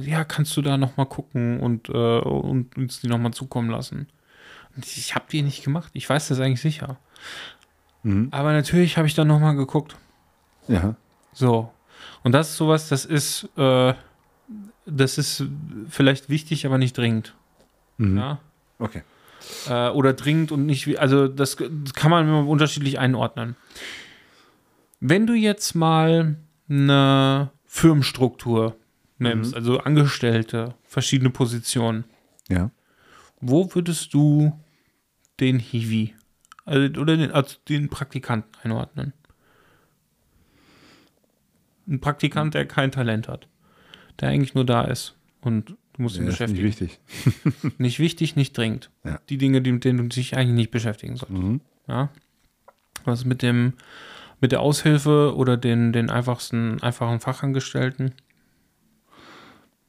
Ja, kannst du da nochmal gucken und, äh, und uns die nochmal zukommen lassen? Und ich, habe die nicht gemacht. Ich weiß das eigentlich sicher. Mhm. Aber natürlich habe ich dann nochmal geguckt. Ja. So. Und das ist sowas, das ist, äh, das ist vielleicht wichtig, aber nicht dringend. Mhm. Ja. Okay. äh, oder dringend und nicht wie, also das, das kann man unterschiedlich einordnen. Wenn du jetzt mal eine Firmenstruktur nimmst, also Angestellte, verschiedene Positionen, Ja. wo würdest du den Hiwi also, oder den, also den Praktikanten einordnen? Ein Praktikant, der kein Talent hat, der eigentlich nur da ist und du musst ihn ja nicht beschäftigen. wichtig. Nicht wichtig, nicht dringend. Ja. Die Dinge, die, mit denen du dich eigentlich nicht beschäftigen solltest. Mhm. Ja. Was mit dem, mit der Aushilfe oder den, den einfachsten, einfachen Fachangestellten?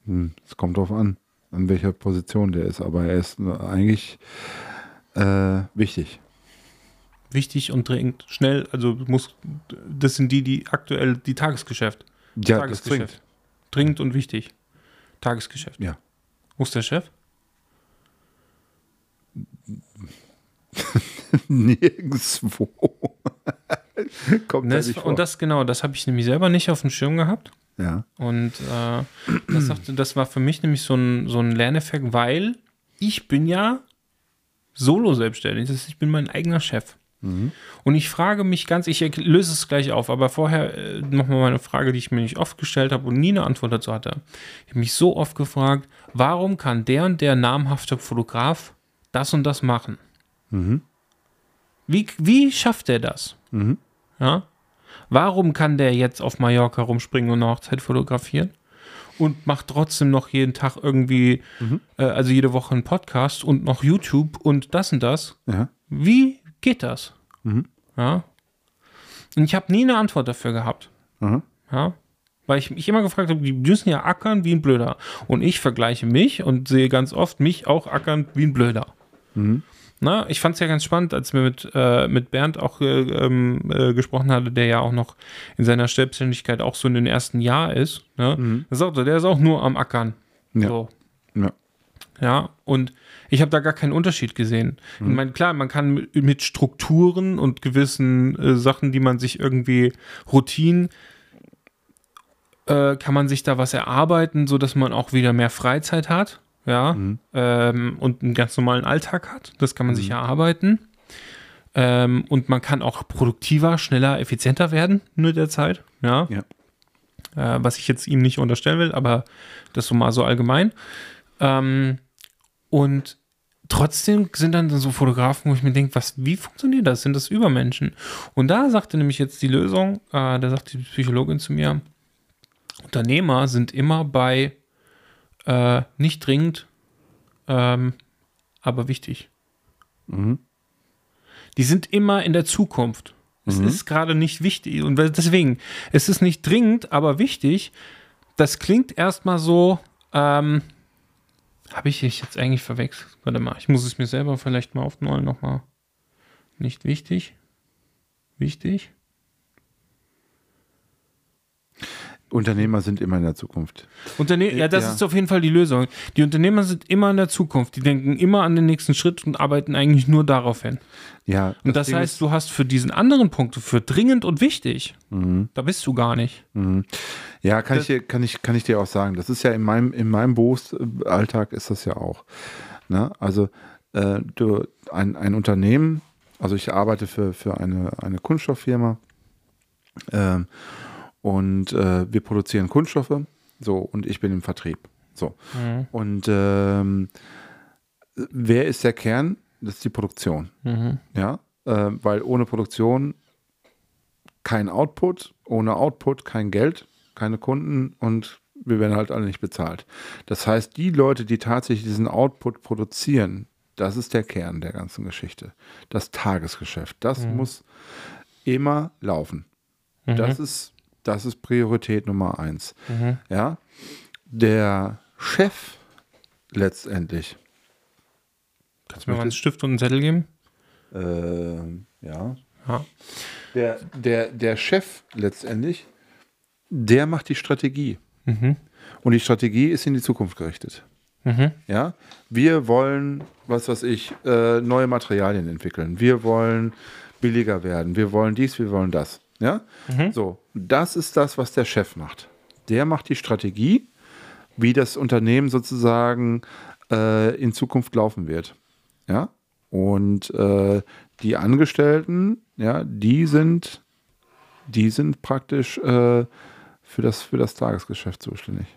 Hm, Es kommt drauf an, an welcher Position der ist, aber er ist nur eigentlich äh, wichtig. Wichtig und dringend, schnell, also muss, das sind die, die aktuell die Tagesgeschäft. Ja, das Tagesgeschäft. zwingt. Dringend und wichtig. Tagesgeschäft. Ja. Wo ist der Chef? Nirgendwo. kommt da Das, nicht vor. und das genau, das habe ich nämlich selber nicht auf dem Schirm gehabt. ja. Und äh, das, sagte, das war für mich nämlich so ein, so ein Lerneffekt, weil ich bin ja solo selbstständig. Das heißt, ich bin mein eigener Chef. Und ich frage mich ganz, ich löse es gleich auf, aber vorher äh, nochmal meine Frage, die ich mir nicht oft gestellt habe und nie eine Antwort dazu hatte. Ich habe mich so oft gefragt, warum kann der und der namhafte Fotograf das und das machen? Wie, wie schafft er das? Ja? Warum kann der jetzt auf Mallorca rumspringen und eine Hochzeit fotografieren? Und macht trotzdem noch jeden Tag irgendwie, äh, also jede Woche einen Podcast und noch YouTube und das und das. Ja. Wie geht das? Ja. Und ich habe nie eine Antwort dafür gehabt. Aha. Ja. Weil ich mich immer gefragt habe, die müssen ja ackern wie ein Blöder. Und ich vergleiche mich und sehe ganz oft mich auch ackern wie ein Blöder. Na, ich fand es ja ganz spannend, als wir mit, äh, mit Bernd auch äh, ähm, äh, gesprochen hatte, der ja auch noch in seiner Selbstständigkeit auch so in den ersten Jahr ist. Ne? Er sagte, der ist auch nur am Ackern. Ja. So. Ja. Ja, und ich habe da gar keinen Unterschied gesehen. Ich meine, klar, man kann mit, mit Strukturen und gewissen äh, Sachen, die man sich irgendwie Routinen, äh, kann man sich da was erarbeiten, sodass man auch wieder mehr Freizeit hat, ja, ähm, und einen ganz normalen Alltag hat. Das kann man sich erarbeiten. Ähm, und man kann auch produktiver, schneller, effizienter werden mit der Zeit, ja Ja. äh, was ich jetzt ihm nicht unterstellen will, aber das so mal so allgemein. Ähm, und trotzdem sind dann so Fotografen, wo ich mir denke, was, wie funktioniert das? Sind das Übermenschen? Und da sagte nämlich jetzt die Lösung, äh, da sagt die Psychologin zu mir, Unternehmer sind immer bei äh, nicht dringend, ähm, aber wichtig. Die sind immer in der Zukunft. Es ist gerade nicht wichtig. Und deswegen, es ist nicht dringend, aber wichtig. Das klingt erstmal so, ähm, habe ich jetzt eigentlich verwechselt? Warte mal, ich muss es mir selber vielleicht mal aufnollen nochmal. Nicht wichtig. Wichtig. Unternehmer sind immer in der Zukunft. Unterne ja, das Ja. ist auf jeden Fall die Lösung. Die Unternehmer sind immer in der Zukunft. Die denken immer an den nächsten Schritt und arbeiten eigentlich nur darauf hin. Ja. Und das, Ding heißt, du hast für diesen anderen Punkt, für dringend und wichtig, Mhm. da bist du gar nicht. Ja, kann Das- ich, dir, kann, ich, kann ich dir auch sagen. Das ist ja in meinem, in meinem Berufsalltag ist das ja auch. Ne? Also äh, du, ein, ein Unternehmen, also ich arbeite für, für eine, eine Kunststofffirma ähm, und äh, wir produzieren Kunststoffe so und ich bin im Vertrieb. So. Und ähm, wer ist der Kern? Das ist die Produktion. Ja, äh, weil ohne Produktion kein Output, ohne Output kein Geld, keine Kunden und wir werden halt alle nicht bezahlt. Das heißt, die Leute, die tatsächlich diesen Output produzieren, das ist der Kern der ganzen Geschichte. Das Tagesgeschäft, das muss immer laufen. Das ist, das ist Priorität Nummer eins. Ja, der Chef letztendlich, Kannst du mir mal einen Stift und einen Zettel geben? ähm, ja, Ja. der, der, der Chef letztendlich, der macht die Strategie. Und die Strategie ist in die Zukunft gerichtet. Ja, wir wollen, was weiß ich, äh, neue Materialien entwickeln. Wir wollen billiger werden. Wir wollen dies, wir wollen das. Ja, so, das ist das, was der Chef macht. Der macht die Strategie, wie das Unternehmen sozusagen äh, in Zukunft laufen wird. Ja, und äh, die Angestellten, ja, die sind, die sind praktisch äh, für, das, für das Tagesgeschäft zuständig.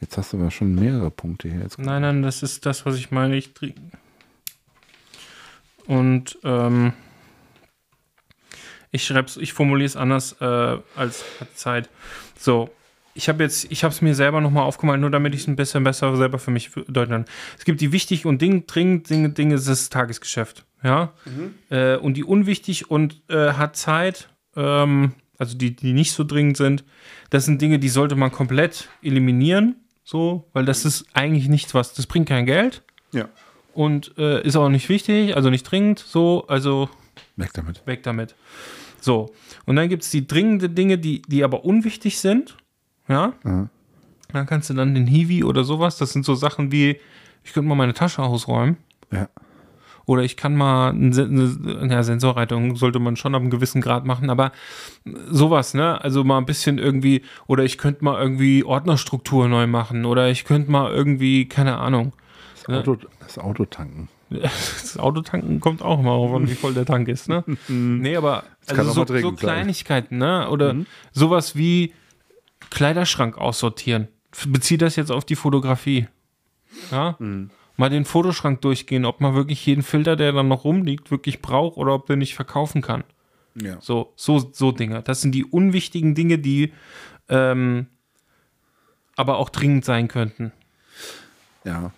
Jetzt hast du aber schon mehrere Punkte hier. Jetzt Nein, nein, das ist das, was ich meine. Ich und ähm, ich schreib's, ich formuliere es anders äh, als Zeit. So, ich habe jetzt, ich habe es mir selber nochmal aufgemalt, nur damit ich es ein bisschen besser selber für mich deuten kann. Es gibt die wichtig und Ding, dringend Dinge, Dinge, das ist das Tagesgeschäft, ja. Äh, und die unwichtig und äh, hat Zeit, ähm, also die, die nicht so dringend sind, das sind Dinge, die sollte man komplett eliminieren, so, weil das ist eigentlich nichts, was, das bringt kein Geld Ja. und äh, ist auch nicht wichtig, also nicht dringend, so, also Weg damit. weg damit. So, und dann gibt es die dringenden Dinge, die, die aber unwichtig sind, ja. Ja. Dann kannst du dann den Hiwi oder sowas, das sind so Sachen wie, ich könnte mal meine Tasche ausräumen. Ja. Oder ich kann mal eine, ja, Sensorreitung sollte man schon ab einem gewissen Grad machen, aber sowas, ne? Also mal ein bisschen irgendwie, oder ich könnte mal irgendwie Ordnerstruktur neu machen, oder ich könnte mal irgendwie, keine Ahnung. Das Auto, das Auto tanken. Das Autotanken kommt auch darauf an, wie voll der Tank ist, ne? nee, aber also so, mal so. Kleinigkeiten, ne? Oder sowas wie Kleiderschrank aussortieren. Bezieht das jetzt auf die Fotografie. Ja? Mal den Fotoschrank durchgehen, ob man wirklich jeden Filter, der dann noch rumliegt, wirklich braucht oder ob der nicht verkaufen kann. Ja. So, so, so Dinge. Das sind die unwichtigen Dinge, die ähm, aber auch dringend sein könnten. Ja.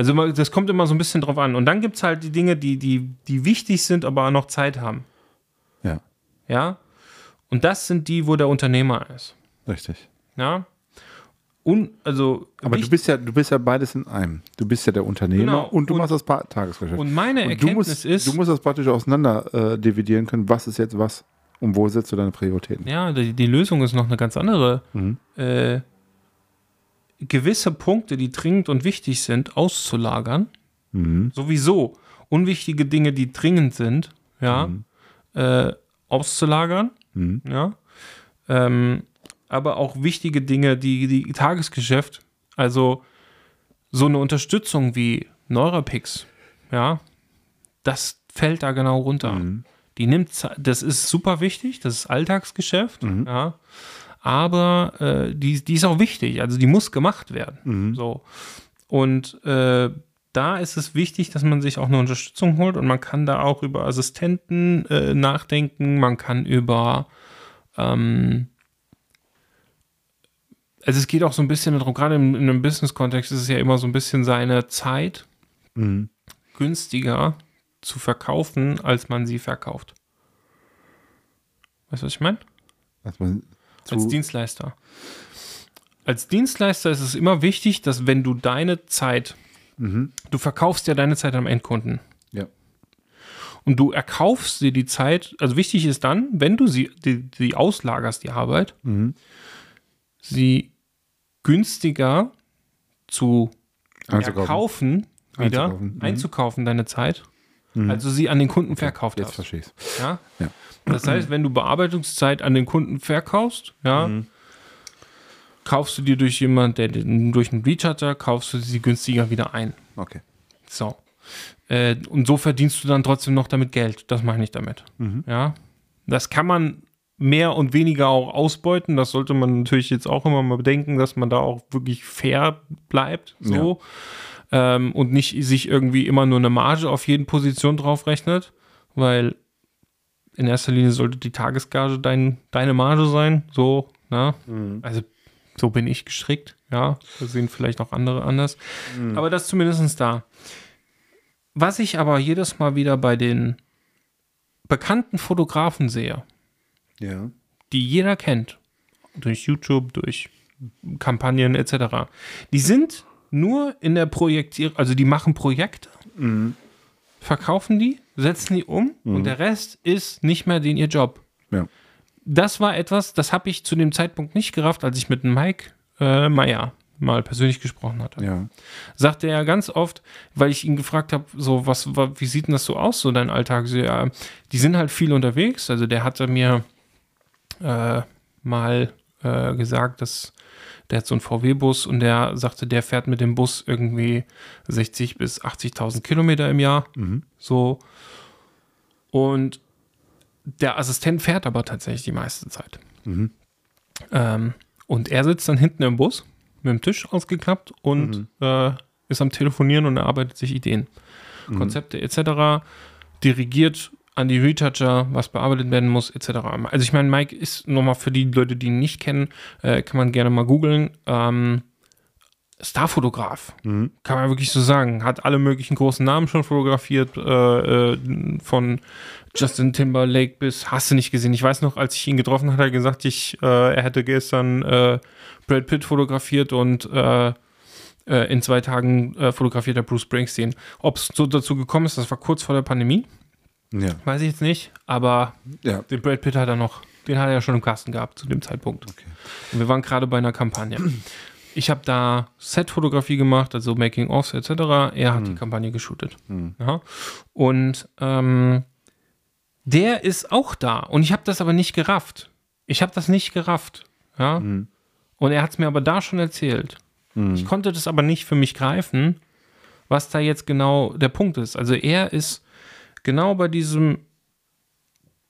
Also das kommt immer so ein bisschen drauf an. Und dann gibt es halt die Dinge, die, die, die wichtig sind, aber noch Zeit haben. Ja. Ja. Und das sind die, wo der Unternehmer ist. Richtig. Ja. un, also Aber du bist ja, du bist ja beides in einem. Du bist ja der Unternehmer Genau. und du Und- machst das Tagesgeschäft. und meine Und du Erkenntnis musst, ist, du musst das praktisch auseinander äh, dividieren können, was ist jetzt was und wo setzt du deine Prioritäten. ja, die, die Lösung ist noch eine ganz andere. Mhm. Äh, gewisse Punkte, die dringend und wichtig sind, auszulagern. Mhm. Sowieso. Unwichtige Dinge, die dringend sind, ja, äh, auszulagern. Mhm. Ja. Ähm, aber auch wichtige Dinge, die, die Tagesgeschäft, also so eine Unterstützung wie Neurapix, ja, das fällt da genau runter. Mhm. Die nimmt, das ist super wichtig, das ist Alltagsgeschäft, Mhm. ja, aber äh, die, die ist auch wichtig, also die muss gemacht werden. Mhm. So. Und äh, da ist es wichtig, dass man sich auch eine Unterstützung holt und man kann da auch über Assistenten äh, nachdenken, man kann über ähm, also es geht auch so ein bisschen darum, gerade in, in einem Business-Kontext ist es ja immer so ein bisschen seine Zeit Mhm. günstiger zu verkaufen, als man sie verkauft. Weißt du, was ich meine? Dass man Als zu, Dienstleister. Als Dienstleister ist es immer wichtig, dass wenn du deine Zeit, Mhm. du verkaufst ja deine Zeit am Endkunden ja. und du erkaufst dir die Zeit, also wichtig ist dann, wenn du sie, die, die auslagerst, die Arbeit, Mhm. sie günstiger zu erkaufen, wieder Einzukaufen, mhm. einzukaufen, deine Zeit, also sie an den Kunden verkauft Jetzt hast. verstehe ich's. Ja? Ja. Das heißt, wenn du Bearbeitungszeit an den Kunden verkaufst, ja, kaufst du dir durch jemand, der durch einen Recharger, kaufst du sie günstiger wieder ein. Okay. So. Äh, und so verdienst du dann trotzdem noch damit Geld. Das meine ich damit. Ja. Das kann man mehr und weniger auch ausbeuten. Das sollte man natürlich jetzt auch immer mal bedenken, dass man da auch wirklich fair bleibt. So. Ähm, und nicht sich irgendwie immer nur eine Marge auf jeden Position drauf rechnet, weil in erster Linie sollte die Tagesgage dein, deine Marge sein. So, ne? Also so bin ich gestrickt, ja. Das sehen vielleicht auch andere anders. Aber das zumindest da. Was ich aber jedes Mal wieder bei den bekannten Fotografen sehe, Ja. die jeder kennt, durch YouTube, durch Kampagnen etc., die sind nur in der Projektierung, also die machen Projekte, verkaufen die, setzen die um und der Rest ist nicht mehr den ihr Job Ja. das war etwas, das habe ich zu dem Zeitpunkt nicht gerafft, als ich mit Mike äh, Meyer mal persönlich gesprochen hatte. Ja. Sagte er ganz oft, weil ich ihn gefragt habe, so, was, wa- wie sieht denn das so aus, so dein Alltag? So, ja, die sind halt viel unterwegs. Also der hatte mir äh, mal äh, gesagt, dass der hat so einen VW-Bus und der sagte, der fährt mit dem Bus irgendwie 60 bis 80.000 Kilometer im Jahr. So. Und der Assistent fährt aber tatsächlich die meiste Zeit. Ähm, und er sitzt dann hinten im Bus mit dem Tisch ausgeklappt und äh, ist am Telefonieren und erarbeitet sich Ideen, Konzepte etc., dirigiert an die Retoucher, was bearbeitet werden muss, etc. Also ich meine, Mike ist nochmal für die Leute, die ihn nicht kennen, äh, kann man gerne mal googeln. Ähm, Starfotograf, kann man wirklich so sagen. Hat alle möglichen großen Namen schon fotografiert, äh, äh, von Justin Timberlake bis, hast du nicht gesehen. Ich weiß noch, als ich ihn getroffen hatte, hat er gesagt, ich, äh, er hätte gestern äh, Brad Pitt fotografiert und in zwei Tagen fotografiert er Bruce Springsteen. Ob es so dazu gekommen ist, das war kurz vor der Pandemie, Ja. weiß ich jetzt nicht, aber Ja. den Brad Pitt hat er noch, den hat er ja schon im Kasten gehabt zu dem Zeitpunkt. Und wir waren gerade bei einer Kampagne. Ich habe da Set-Fotografie gemacht, also Making-ofs etc. Er hat die Kampagne geshootet. Ja. Und ähm, der ist auch da. Und ich habe das aber nicht gerafft. Ich habe das nicht gerafft. Ja. Und er hat es mir aber da schon erzählt. Ich konnte das aber nicht für mich greifen, was da jetzt genau der Punkt ist. Also er ist genau bei diesem,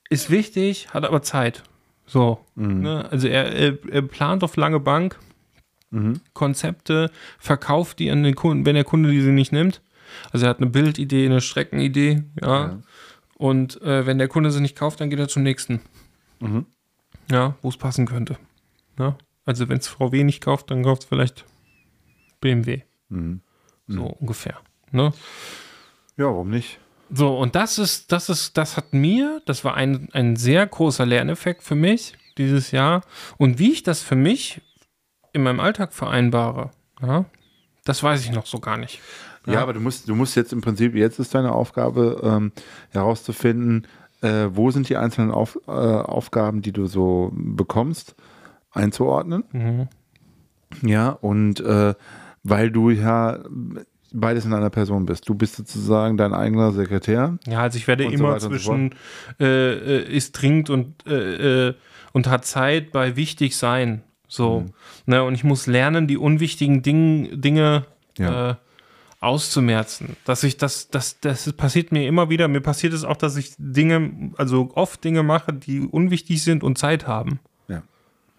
ist wichtig, hat aber Zeit. So. Ne? Also er, er, er plant auf lange Bank Konzepte, verkauft die an den Kunden, wenn der Kunde diese nicht nimmt. Also er hat eine Bildidee, eine Streckenidee, ja. Und äh, wenn der Kunde sie nicht kauft, dann geht er zum nächsten. Ja, wo es passen könnte. Ja? Also wenn es VW nicht kauft, dann kauft es vielleicht BMW. So ungefähr. Ne? Ja, warum nicht? So, und das ist, das ist, das hat mir, das war ein, ein sehr großer Lerneffekt für mich dieses Jahr. Und wie ich das für mich in meinem Alltag vereinbare, ja, das weiß ich noch so gar nicht. Ja, aber du musst, du musst jetzt im Prinzip, jetzt ist deine Aufgabe ähm, herauszufinden, äh, wo sind die einzelnen Auf, äh, Aufgaben, die du so bekommst, einzuordnen. Mhm. Ja, und äh, weil du ja beides in einer Person bist. Du bist sozusagen dein eigener Sekretär. Ja, also ich werde so immer so zwischen äh, äh, ist dringend und, äh, äh, und hat Zeit bei wichtig sein. So. Ne, und ich muss lernen, die unwichtigen Ding, Dinge Ja. äh, auszumerzen. Dass ich das, das, das passiert mir immer wieder. Mir passiert es auch, dass ich Dinge, also oft Dinge mache, die unwichtig sind und Zeit haben. Ja.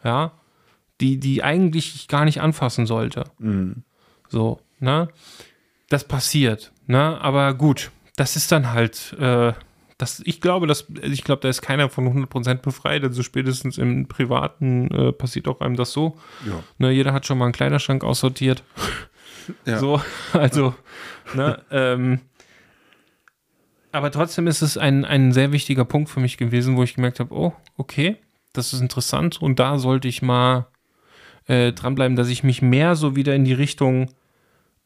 Ja. Die, die eigentlich ich gar nicht anfassen sollte. Mhm. So, ne? Das passiert, ne? Aber gut, das ist dann halt, äh, das, ich glaube, dass, ich glaube, da ist keiner von 100% befreit, also spätestens im Privaten äh, passiert auch einem das so. Ja. Ne, jeder hat schon mal einen Kleiderschrank aussortiert. Ja. So, also, ne, ähm, aber trotzdem ist es ein, ein sehr wichtiger Punkt für mich gewesen, wo ich gemerkt habe, oh, okay, das ist interessant und da sollte ich mal äh, dranbleiben, dass ich mich mehr so wieder in die Richtung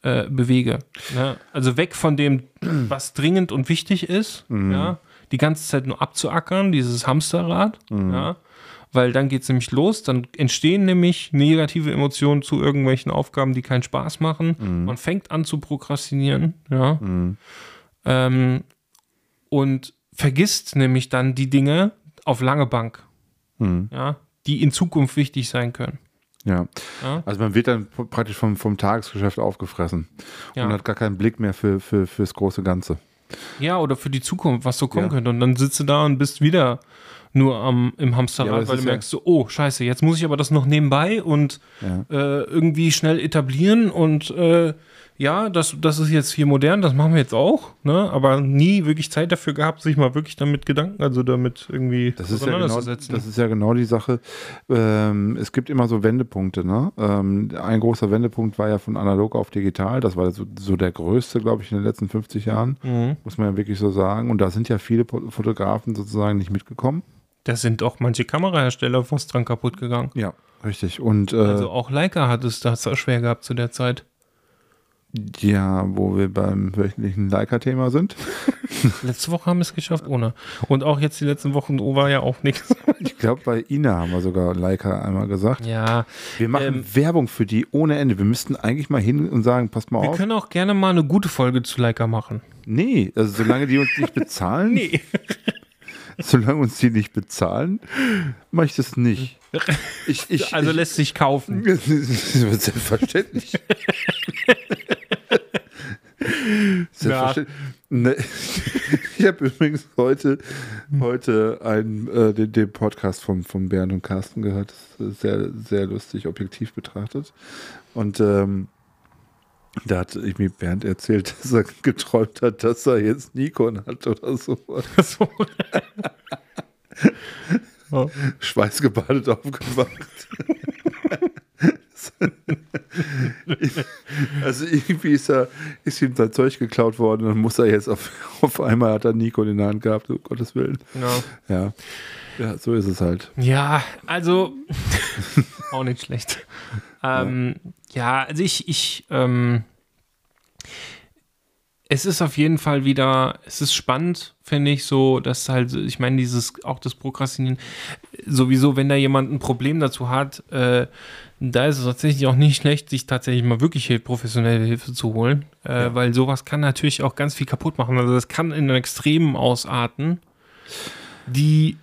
äh, bewege. Ne? Also weg von dem, was dringend und wichtig ist, ja, die ganze Zeit nur abzuackern, dieses Hamsterrad, ja, weil dann geht es nämlich los, dann entstehen nämlich negative Emotionen zu irgendwelchen Aufgaben, die keinen Spaß machen. Man fängt an zu prokrastinieren, ja. Ähm, und vergisst nämlich dann die Dinge auf lange Bank, Mhm. ja, die in Zukunft wichtig sein können. Ja. Ja. Also man wird dann praktisch vom, vom Tagesgeschäft aufgefressen Ja. und hat gar keinen Blick mehr für, für, fürs große Ganze. Ja, oder für die Zukunft, was so kommen Ja. könnte. Und dann sitzt du da und bist wieder nur am, im Ja, Hamsterrad, das weil du ja- merkst so, oh, scheiße, jetzt muss ich aber das noch nebenbei und Ja. äh, irgendwie schnell etablieren und äh, ja, das, das ist jetzt hier modern, das machen wir jetzt auch, ne? aber nie wirklich Zeit dafür gehabt, sich mal wirklich damit Gedanken, also damit irgendwie Das ist, ja genau, auseinanderzusetzen. das ist ja genau die Sache. Ähm, es gibt immer so Wendepunkte. Ne? Ähm, ein großer Wendepunkt war ja von analog auf digital. Das war so, so der größte, glaube ich, in den letzten 50 Jahren. mhm. Muss man ja wirklich so sagen. Und da sind ja viele Fotografen sozusagen nicht mitgekommen. Da sind auch manche Kamerahersteller fast dran kaputt gegangen. Ja, richtig. Und äh, Also auch Leica hat es das schwer gehabt zu der Zeit. Ja, wo wir beim wöchentlichen Leica-Thema sind. Letzte Woche haben wir es geschafft ohne. Und auch jetzt die letzten Wochen oh, war ja auch nichts. Ich glaube, bei Ina haben wir sogar Leica einmal gesagt. Ja, Wir machen Ähm, Werbung für die ohne Ende. Wir müssten eigentlich mal hin und sagen, passt mal wir auf. können auch gerne mal eine gute Folge zu Leica machen. Nee, also solange die uns nicht bezahlen, Nee. solange uns die nicht bezahlen, mache ich das nicht. Ich, ich, Also ich, lässt sich kaufen. Selbstverständlich. Selbstverständlich. Ne, Ich habe übrigens heute, heute einen, äh, den, den Podcast von, von Bernd und Carsten gehört. Das ist sehr, sehr lustig, objektiv betrachtet. Und ähm, da hat mir Bernd erzählt, dass er geträumt hat, dass er jetzt Nikon hat oder so. So. Oh. Schweißgebadet aufgewacht. also irgendwie ist, er, ist ihm sein Zeug geklaut worden und muss er jetzt auf, auf einmal hat er Nikon in der Hand gehabt, um Gottes Willen. Ja. Ja. Ja, so ist es halt. ja, also auch nicht schlecht. Ähm, ja. also ich, ich, ähm, es ist auf jeden Fall wieder, es ist spannend, finde ich, so, dass halt, ich meine, dieses, auch das Prokrastinieren, sowieso, wenn da jemand ein Problem dazu hat, äh, da ist es tatsächlich auch nicht schlecht, sich tatsächlich mal wirklich professionelle Hilfe zu holen, äh, weil sowas kann natürlich auch ganz viel kaputt machen. Also das kann in Extremen ausarten, die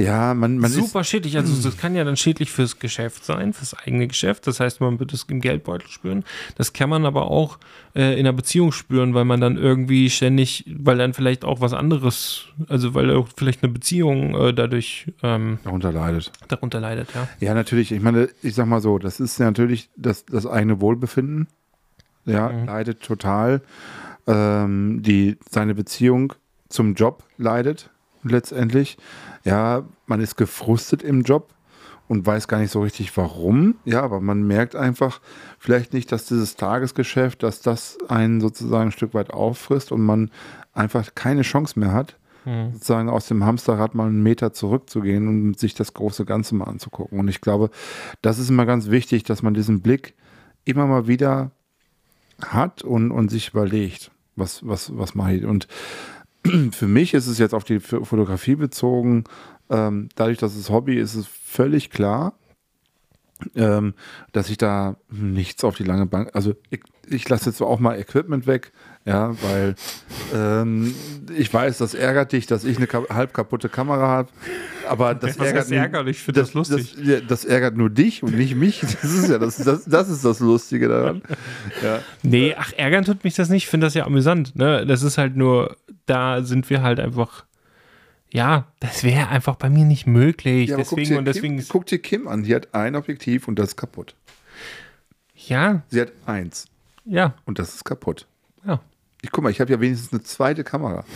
Ja, man, man ist. super schädlich. Also das kann ja dann schädlich fürs Geschäft sein, fürs eigene Geschäft. Das heißt, man wird es im Geldbeutel spüren. Das kann man aber auch äh, in einer Beziehung spüren, weil man dann irgendwie ständig, weil dann vielleicht auch was anderes, also weil auch vielleicht eine Beziehung äh, dadurch ähm, Darunter leidet. darunter leidet, ja. Ja, natürlich. Ich meine, ich sag mal so, das ist ja natürlich das, das eigene Wohlbefinden. Ja, Mhm. leidet total. Ähm, die, seine Beziehung zum Job leidet letztendlich. Ja, man ist gefrustet im Job und weiß gar nicht so richtig warum. Ja, aber man merkt einfach vielleicht nicht, dass dieses Tagesgeschäft, dass das einen sozusagen ein Stück weit auffrisst und man einfach keine Chance mehr hat, Hm. sozusagen aus dem Hamsterrad mal einen Meter zurückzugehen und sich das große Ganze mal anzugucken. Und ich glaube, das ist immer ganz wichtig, dass man diesen Blick immer mal wieder hat und, und sich überlegt, was, was, was mache ich. Und für mich ist es jetzt auf die Fotografie bezogen, ähm, dadurch, dass es Hobby ist, ist es völlig klar, ähm, dass ich da nichts auf die lange Bank, also ich, ich lasse jetzt auch mal Equipment weg, ja, weil ähm, ich weiß, das ärgert dich, dass ich eine ka halb kaputte Kamera habe, aber das Was ärgert heißt ärgerlich? Ich finde das lustig. Das, ja, das ärgert nur dich und nicht mich. Das ist ja das, das, das ist das Lustige daran. Ja. Nee, ach, ärgern tut mich das nicht. Ich finde das ja amüsant. Ne? Das ist halt nur, da sind wir halt einfach, ja, das wäre einfach bei mir nicht möglich. Ja, deswegen dir und deswegen Kim, guck dir Kim an, die hat ein Objektiv und das ist kaputt. ja, Sie hat eins ja, und das ist kaputt. ja. Ich guck mal, ich habe ja wenigstens eine zweite Kamera.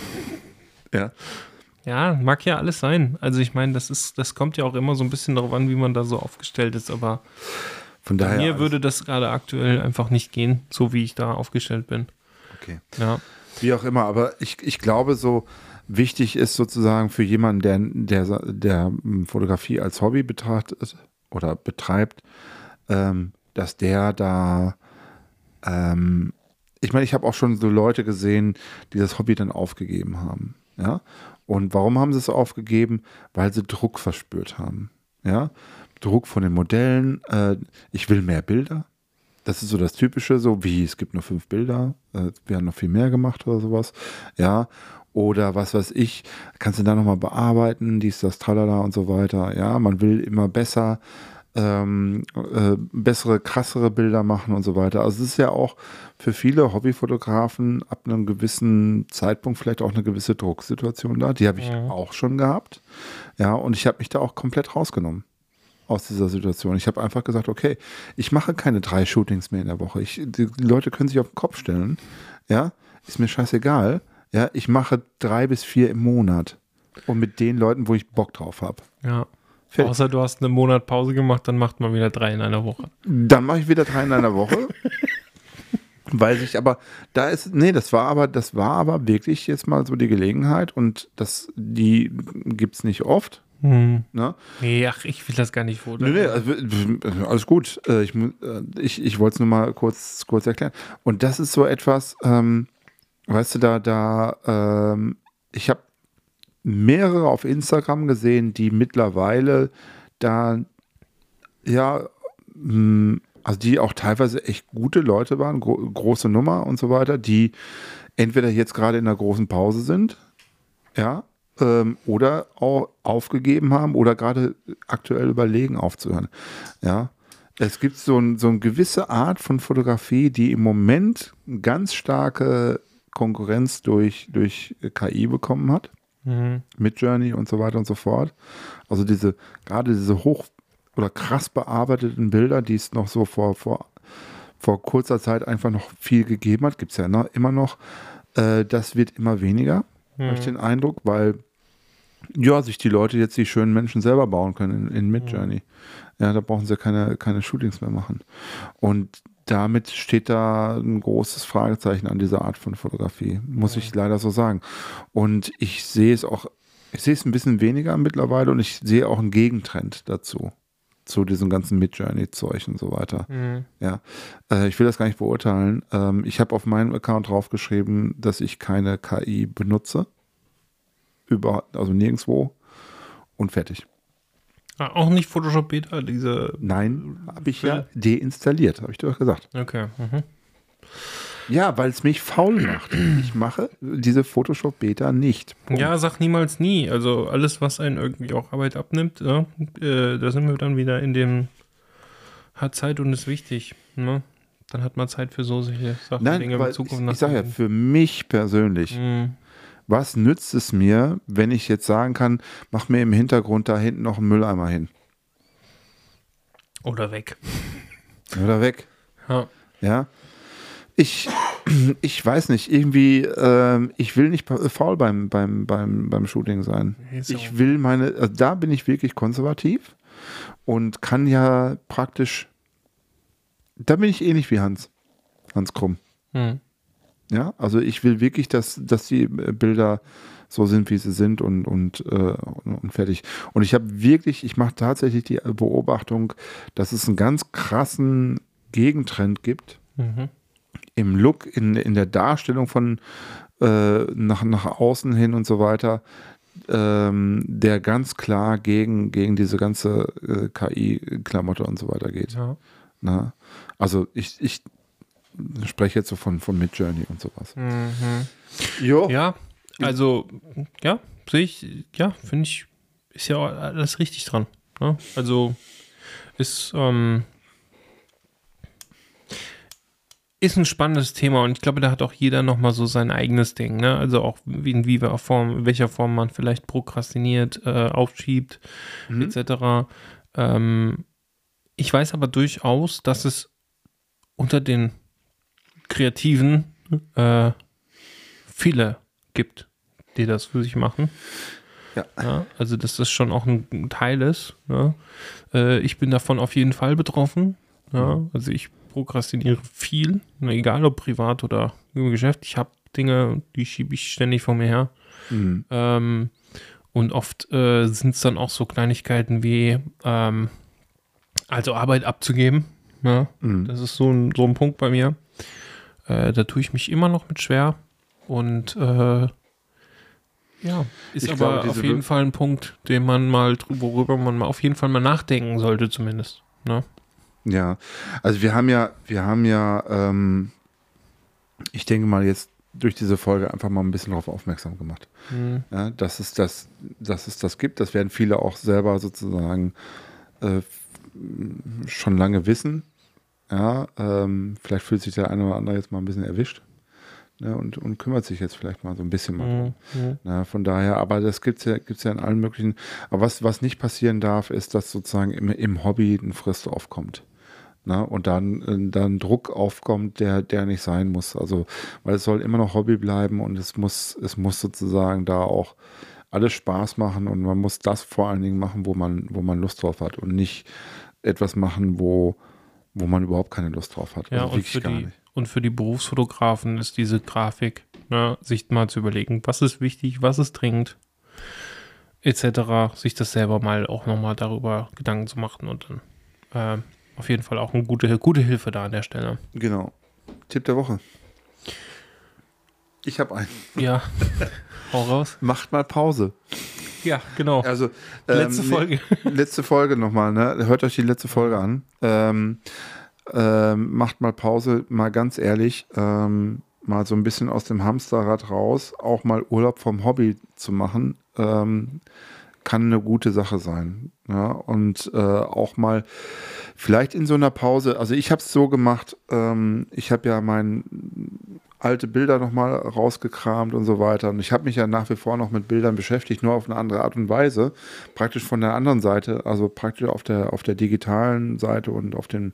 Ja. Ja, mag ja alles sein. Also ich meine, das ist, das kommt ja auch immer so ein bisschen darauf an, wie man da so aufgestellt ist, aber Von bei daher. mir würde das gerade aktuell einfach nicht gehen, so wie ich da aufgestellt bin. okay. Ja. Wie auch immer, aber ich, ich glaube, so wichtig ist sozusagen für jemanden, der, der, der Fotografie als Hobby betrachtet oder betreibt, ähm, dass der da, ähm, ich meine, ich habe auch schon so Leute gesehen, die das Hobby dann aufgegeben haben. Ja. Und warum haben sie es aufgegeben? Weil sie Druck verspürt haben. Ja. Druck von den Modellen. Äh, ich will mehr Bilder. Das ist so das Typische, so wie es gibt nur fünf Bilder, äh, wir haben noch viel mehr gemacht oder sowas. Ja. Oder was weiß ich, kannst du da nochmal bearbeiten, dies, das, tralala und so weiter. Ja, man will immer besser, ähm, äh, bessere, krassere Bilder machen und so weiter. Also es ist ja auch für viele Hobbyfotografen ab einem gewissen Zeitpunkt vielleicht auch eine gewisse Drucksituation da. Die habe ich Mhm. auch schon gehabt. Ja, und ich habe mich da auch komplett rausgenommen aus dieser Situation. Ich habe einfach gesagt, okay, ich mache keine drei Shootings mehr in der Woche. Ich, die Leute können sich auf den Kopf stellen. Ja, ist mir scheißegal. Ja, ich mache drei bis vier im Monat. Und mit den Leuten, wo ich Bock drauf habe. Ja. Fertig. Außer du hast einen Monat Pause gemacht, dann macht man wieder drei in einer Woche. Dann mache ich wieder drei in einer Woche. Weil sich aber, da ist, nee, das war aber, das war aber wirklich jetzt mal so die Gelegenheit und das, die gibt es nicht oft. Hm. Ne? Nee, ach, ich will das gar nicht Nee, fordern. nee, also, äh, alles gut. Äh, Ich, äh, ich, ich wollte es nur mal kurz, kurz erklären. Und das ist so etwas, ähm, weißt du, da, da, ähm, ich habe mehrere auf Instagram gesehen, die mittlerweile da, ja, mh, also die auch teilweise echt gute Leute waren, gro große Nummer und so weiter, die entweder jetzt gerade in einer großen Pause sind, ja, ähm, oder auch aufgegeben haben oder gerade aktuell überlegen aufzuhören. Ja. Es gibt so, ein, so eine gewisse Art von Fotografie, die im Moment ganz starke Konkurrenz durch, durch KI bekommen hat. Mhm. Mit Journey und so weiter und so fort. Also diese, gerade diese hoch oder krass bearbeiteten Bilder, die es noch so vor, vor, vor kurzer Zeit einfach noch viel gegeben hat, gibt es ja noch, immer noch, äh, das wird immer weniger, habe ich den Eindruck, weil ja, sich die Leute jetzt die schönen Menschen selber bauen können in, in Midjourney. Ja, da brauchen sie keine, keine Shootings mehr machen. Und damit steht da ein großes Fragezeichen an dieser Art von Fotografie, muss ich leider so sagen. Und ich sehe es auch, ich sehe es ein bisschen weniger mittlerweile und ich sehe auch einen Gegentrend dazu, zu diesem ganzen Midjourney-Zeug und so weiter. Mhm. Ja, äh, ich will das gar nicht beurteilen. Ähm, ich habe auf meinem Account draufgeschrieben, dass ich keine KI benutze. Über, also nirgendwo. Und fertig. Ah, auch nicht Photoshop Beta, diese. Nein, habe ich ja deinstalliert, habe ich dir doch gesagt. Okay. Mhm. Ja, weil es mich faul macht. Ich mache diese Photoshop Beta nicht. Punkt. Ja, sag niemals nie. Also alles, was einen irgendwie auch Arbeit abnimmt, ja, äh, da sind wir dann wieder in dem hat Zeit und ist wichtig. Ne? Dann hat man Zeit für so solche Sachen, Nein, Dinge weil in Zukunft ich, ich sage ja, für mich persönlich, Mhm. Was nützt es mir, wenn ich jetzt sagen kann, mach mir im Hintergrund da hinten noch einen Mülleimer hin? Oder weg. Oder weg. Ja. Ja. Ich, ich weiß nicht, irgendwie, ähm, ich will nicht faul beim, beim, beim, beim Shooting sein. So. Ich will meine, also da bin ich wirklich konservativ und kann ja praktisch, da bin ich ähnlich wie Hans, Hans Krumm. Mhm. Ja, also ich will wirklich, dass, dass die Bilder so sind, wie sie sind und, und, äh, und fertig. Und ich habe wirklich, ich mache tatsächlich die Beobachtung, dass es einen ganz krassen Gegentrend gibt Mhm. im Look, in, in der Darstellung von äh, nach, nach außen hin und so weiter, ähm, der ganz klar gegen, gegen diese ganze äh, KI-Klamotte und so weiter geht. Ja. Na? Also ich, ich spreche jetzt so von, von Midjourney und sowas. Mhm. Jo. Ja, also, ja, sehe ich, ja, finde ich, ist ja alles richtig dran. Ne? Also, ist, ähm, ist ein spannendes Thema und ich glaube, da hat auch jeder nochmal so sein eigenes Ding, ne? Also auch wie- in wie Form, in welcher Form man vielleicht prokrastiniert, äh, aufschiebt, Mhm. etc. Ähm, ich weiß aber durchaus, dass es unter den Kreativen äh, viele gibt, die das für sich machen. Ja. also, dass das schon auch ein, Teil ist. Ne? Äh, ich bin davon auf jeden Fall betroffen. Ja? Also, ich prokrastiniere viel, egal ob privat oder im Geschäft. Ich habe Dinge, die schiebe ich ständig vor mir her. Mhm. Ähm, und oft äh, sind es dann auch so Kleinigkeiten wie, ähm, also Arbeit abzugeben. Ne? Mhm. Das ist so ein, so ein Punkt bei mir. Äh, da tue ich mich immer noch mit schwer. Und äh, ja, ist Ich aber glaube, auf jeden Be- Fall ein Punkt, den man mal, worüber man mal auf jeden Fall mal nachdenken sollte, zumindest. Ne? Ja, also wir haben ja, wir haben ja, ähm, ich denke mal jetzt durch diese Folge einfach mal ein bisschen darauf aufmerksam gemacht. Hm. Ja, dass, es das, dass es das gibt. Das werden viele auch selber sozusagen äh, schon lange wissen. Ja, ähm, vielleicht fühlt sich der eine oder andere jetzt mal ein bisschen erwischt ne, und, und kümmert sich jetzt vielleicht mal so ein bisschen mal drum. Hm. Hm. Na, von daher, aber das gibt es ja, gibt's ja in allen möglichen. Aber was, was nicht passieren darf, ist, dass sozusagen im, im Hobby ein Frist aufkommt. Na, und dann, äh, dann Druck aufkommt, der, der nicht sein muss. Also, weil es soll immer noch Hobby bleiben und es muss, es muss sozusagen da auch alles Spaß machen und man muss das vor allen Dingen machen, wo man, wo man Lust drauf hat und nicht etwas machen, wo, wo man überhaupt keine Lust drauf hat. Ja, Also und wirklich für, gar die, nicht. und für die Berufsfotografen ist diese Grafik, ne, sich mal zu überlegen, was ist wichtig, was ist dringend, etc., sich das selber mal auch nochmal darüber Gedanken zu machen und dann äh, auf jeden Fall auch eine gute, gute Hilfe da an der Stelle. Genau. Tipp der Woche. Ich habe einen. Ja, hau raus. Macht mal Pause. Ja, genau. Also Letzte ähm, Folge. letzte Folge nochmal, ne? Hört euch die letzte Folge an. Ähm, ähm, macht mal Pause, mal ganz ehrlich, ähm, mal so ein bisschen aus dem Hamsterrad raus, auch mal Urlaub vom Hobby zu machen, ähm, kann eine gute Sache sein. Ja? Und äh, auch mal vielleicht in so einer Pause, also ich habe es so gemacht, ähm, ich habe ja mein alte Bilder nochmal rausgekramt und so weiter. Und ich habe mich ja nach wie vor noch mit Bildern beschäftigt, nur auf eine andere Art und Weise. Praktisch von der anderen Seite, also praktisch auf der, auf der digitalen Seite und auf, den,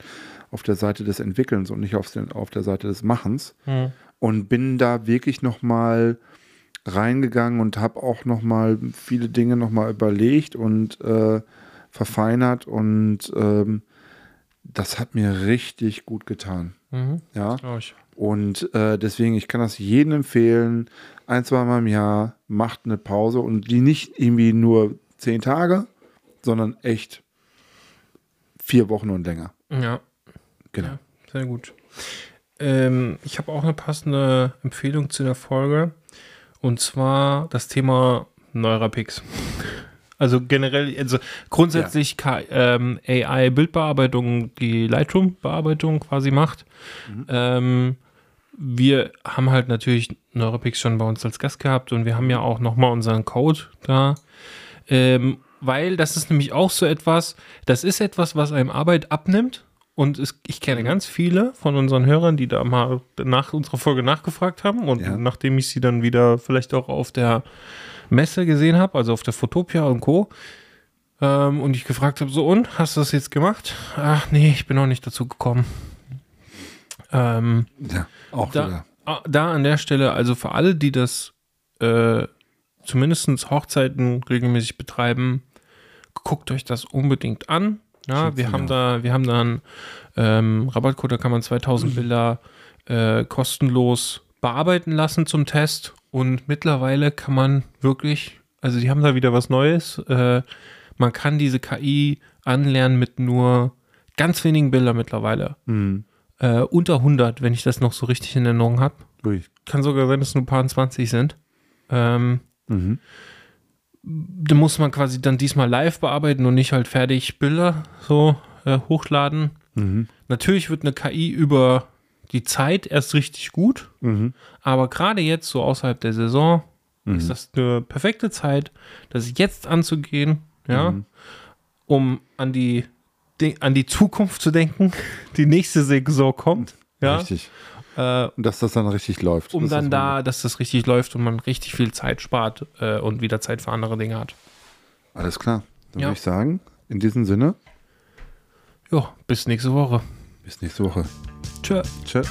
auf der Seite des Entwickelns und nicht auf, den, auf der Seite des Machens. Hm. Und bin da wirklich nochmal reingegangen und habe auch nochmal viele Dinge nochmal überlegt und äh, verfeinert. Und ähm, das hat mir richtig gut getan. Mhm. Ja. Und äh, deswegen, ich kann das jedem empfehlen, ein, zwei Mal im Jahr macht eine Pause und die nicht irgendwie nur zehn Tage, sondern echt vier Wochen und länger. Ja, Genau. Ja. sehr gut. Ähm, ich habe auch eine passende Empfehlung zu der Folge. Und zwar das Thema Neurapix. Also generell, also grundsätzlich K- ähm, AI-Bildbearbeitung, die Lightroom-Bearbeitung quasi macht. Ähm, wir haben halt natürlich Neurapix schon bei uns als Gast gehabt und wir haben ja auch nochmal unseren Code da. Ähm, weil das ist nämlich auch so etwas, das ist etwas, was einem Arbeit abnimmt. Und es, ich kenne ganz viele von unseren Hörern, die da mal nach unserer Folge nachgefragt haben. Und Ja. nachdem ich sie dann wieder vielleicht auch auf der Messe gesehen habe, also auf der Fotopia und Co. Ähm, und ich gefragt habe, so und, hast du das jetzt gemacht? Ach nee, ich bin noch nicht dazu gekommen. Ähm, Ja, auch da, wieder. ah, da an der Stelle, also für alle, die das äh, zumindest Hochzeiten regelmäßig betreiben, guckt euch das unbedingt an. Ja, wir haben da, wir haben da einen ähm, Rabattcode, da kann man 2000 Bilder äh, kostenlos bearbeiten lassen zum Test Und mittlerweile kann man wirklich, also die haben da wieder was Neues. Äh, man kann diese KI anlernen mit nur ganz wenigen Bildern mittlerweile. Mhm. Äh, unter 100, wenn ich das noch so richtig in Erinnerung habe. Kann sogar sein, dass es nur ein paar 20 sind. Ähm, Mhm. Da muss man quasi dann diesmal live bearbeiten und nicht halt fertig Bilder so äh, hochladen. Mhm. Natürlich wird eine KI über die Zeit erst richtig gut, Mhm. aber gerade jetzt so außerhalb der Saison Mhm. ist das eine perfekte Zeit, das jetzt anzugehen, ja, Mhm. um an die, an die Zukunft zu denken, die nächste Saison kommt, ja, Richtig. Äh, Und dass das dann richtig läuft. um Das dann ist da, dass das richtig läuft und man richtig viel Zeit spart äh, und wieder Zeit für andere Dinge hat. Alles klar. Dann Ja. würde ich sagen, in diesem Sinne, Ja, bis nächste Woche. bis nächste Woche. Tschö. Tschö.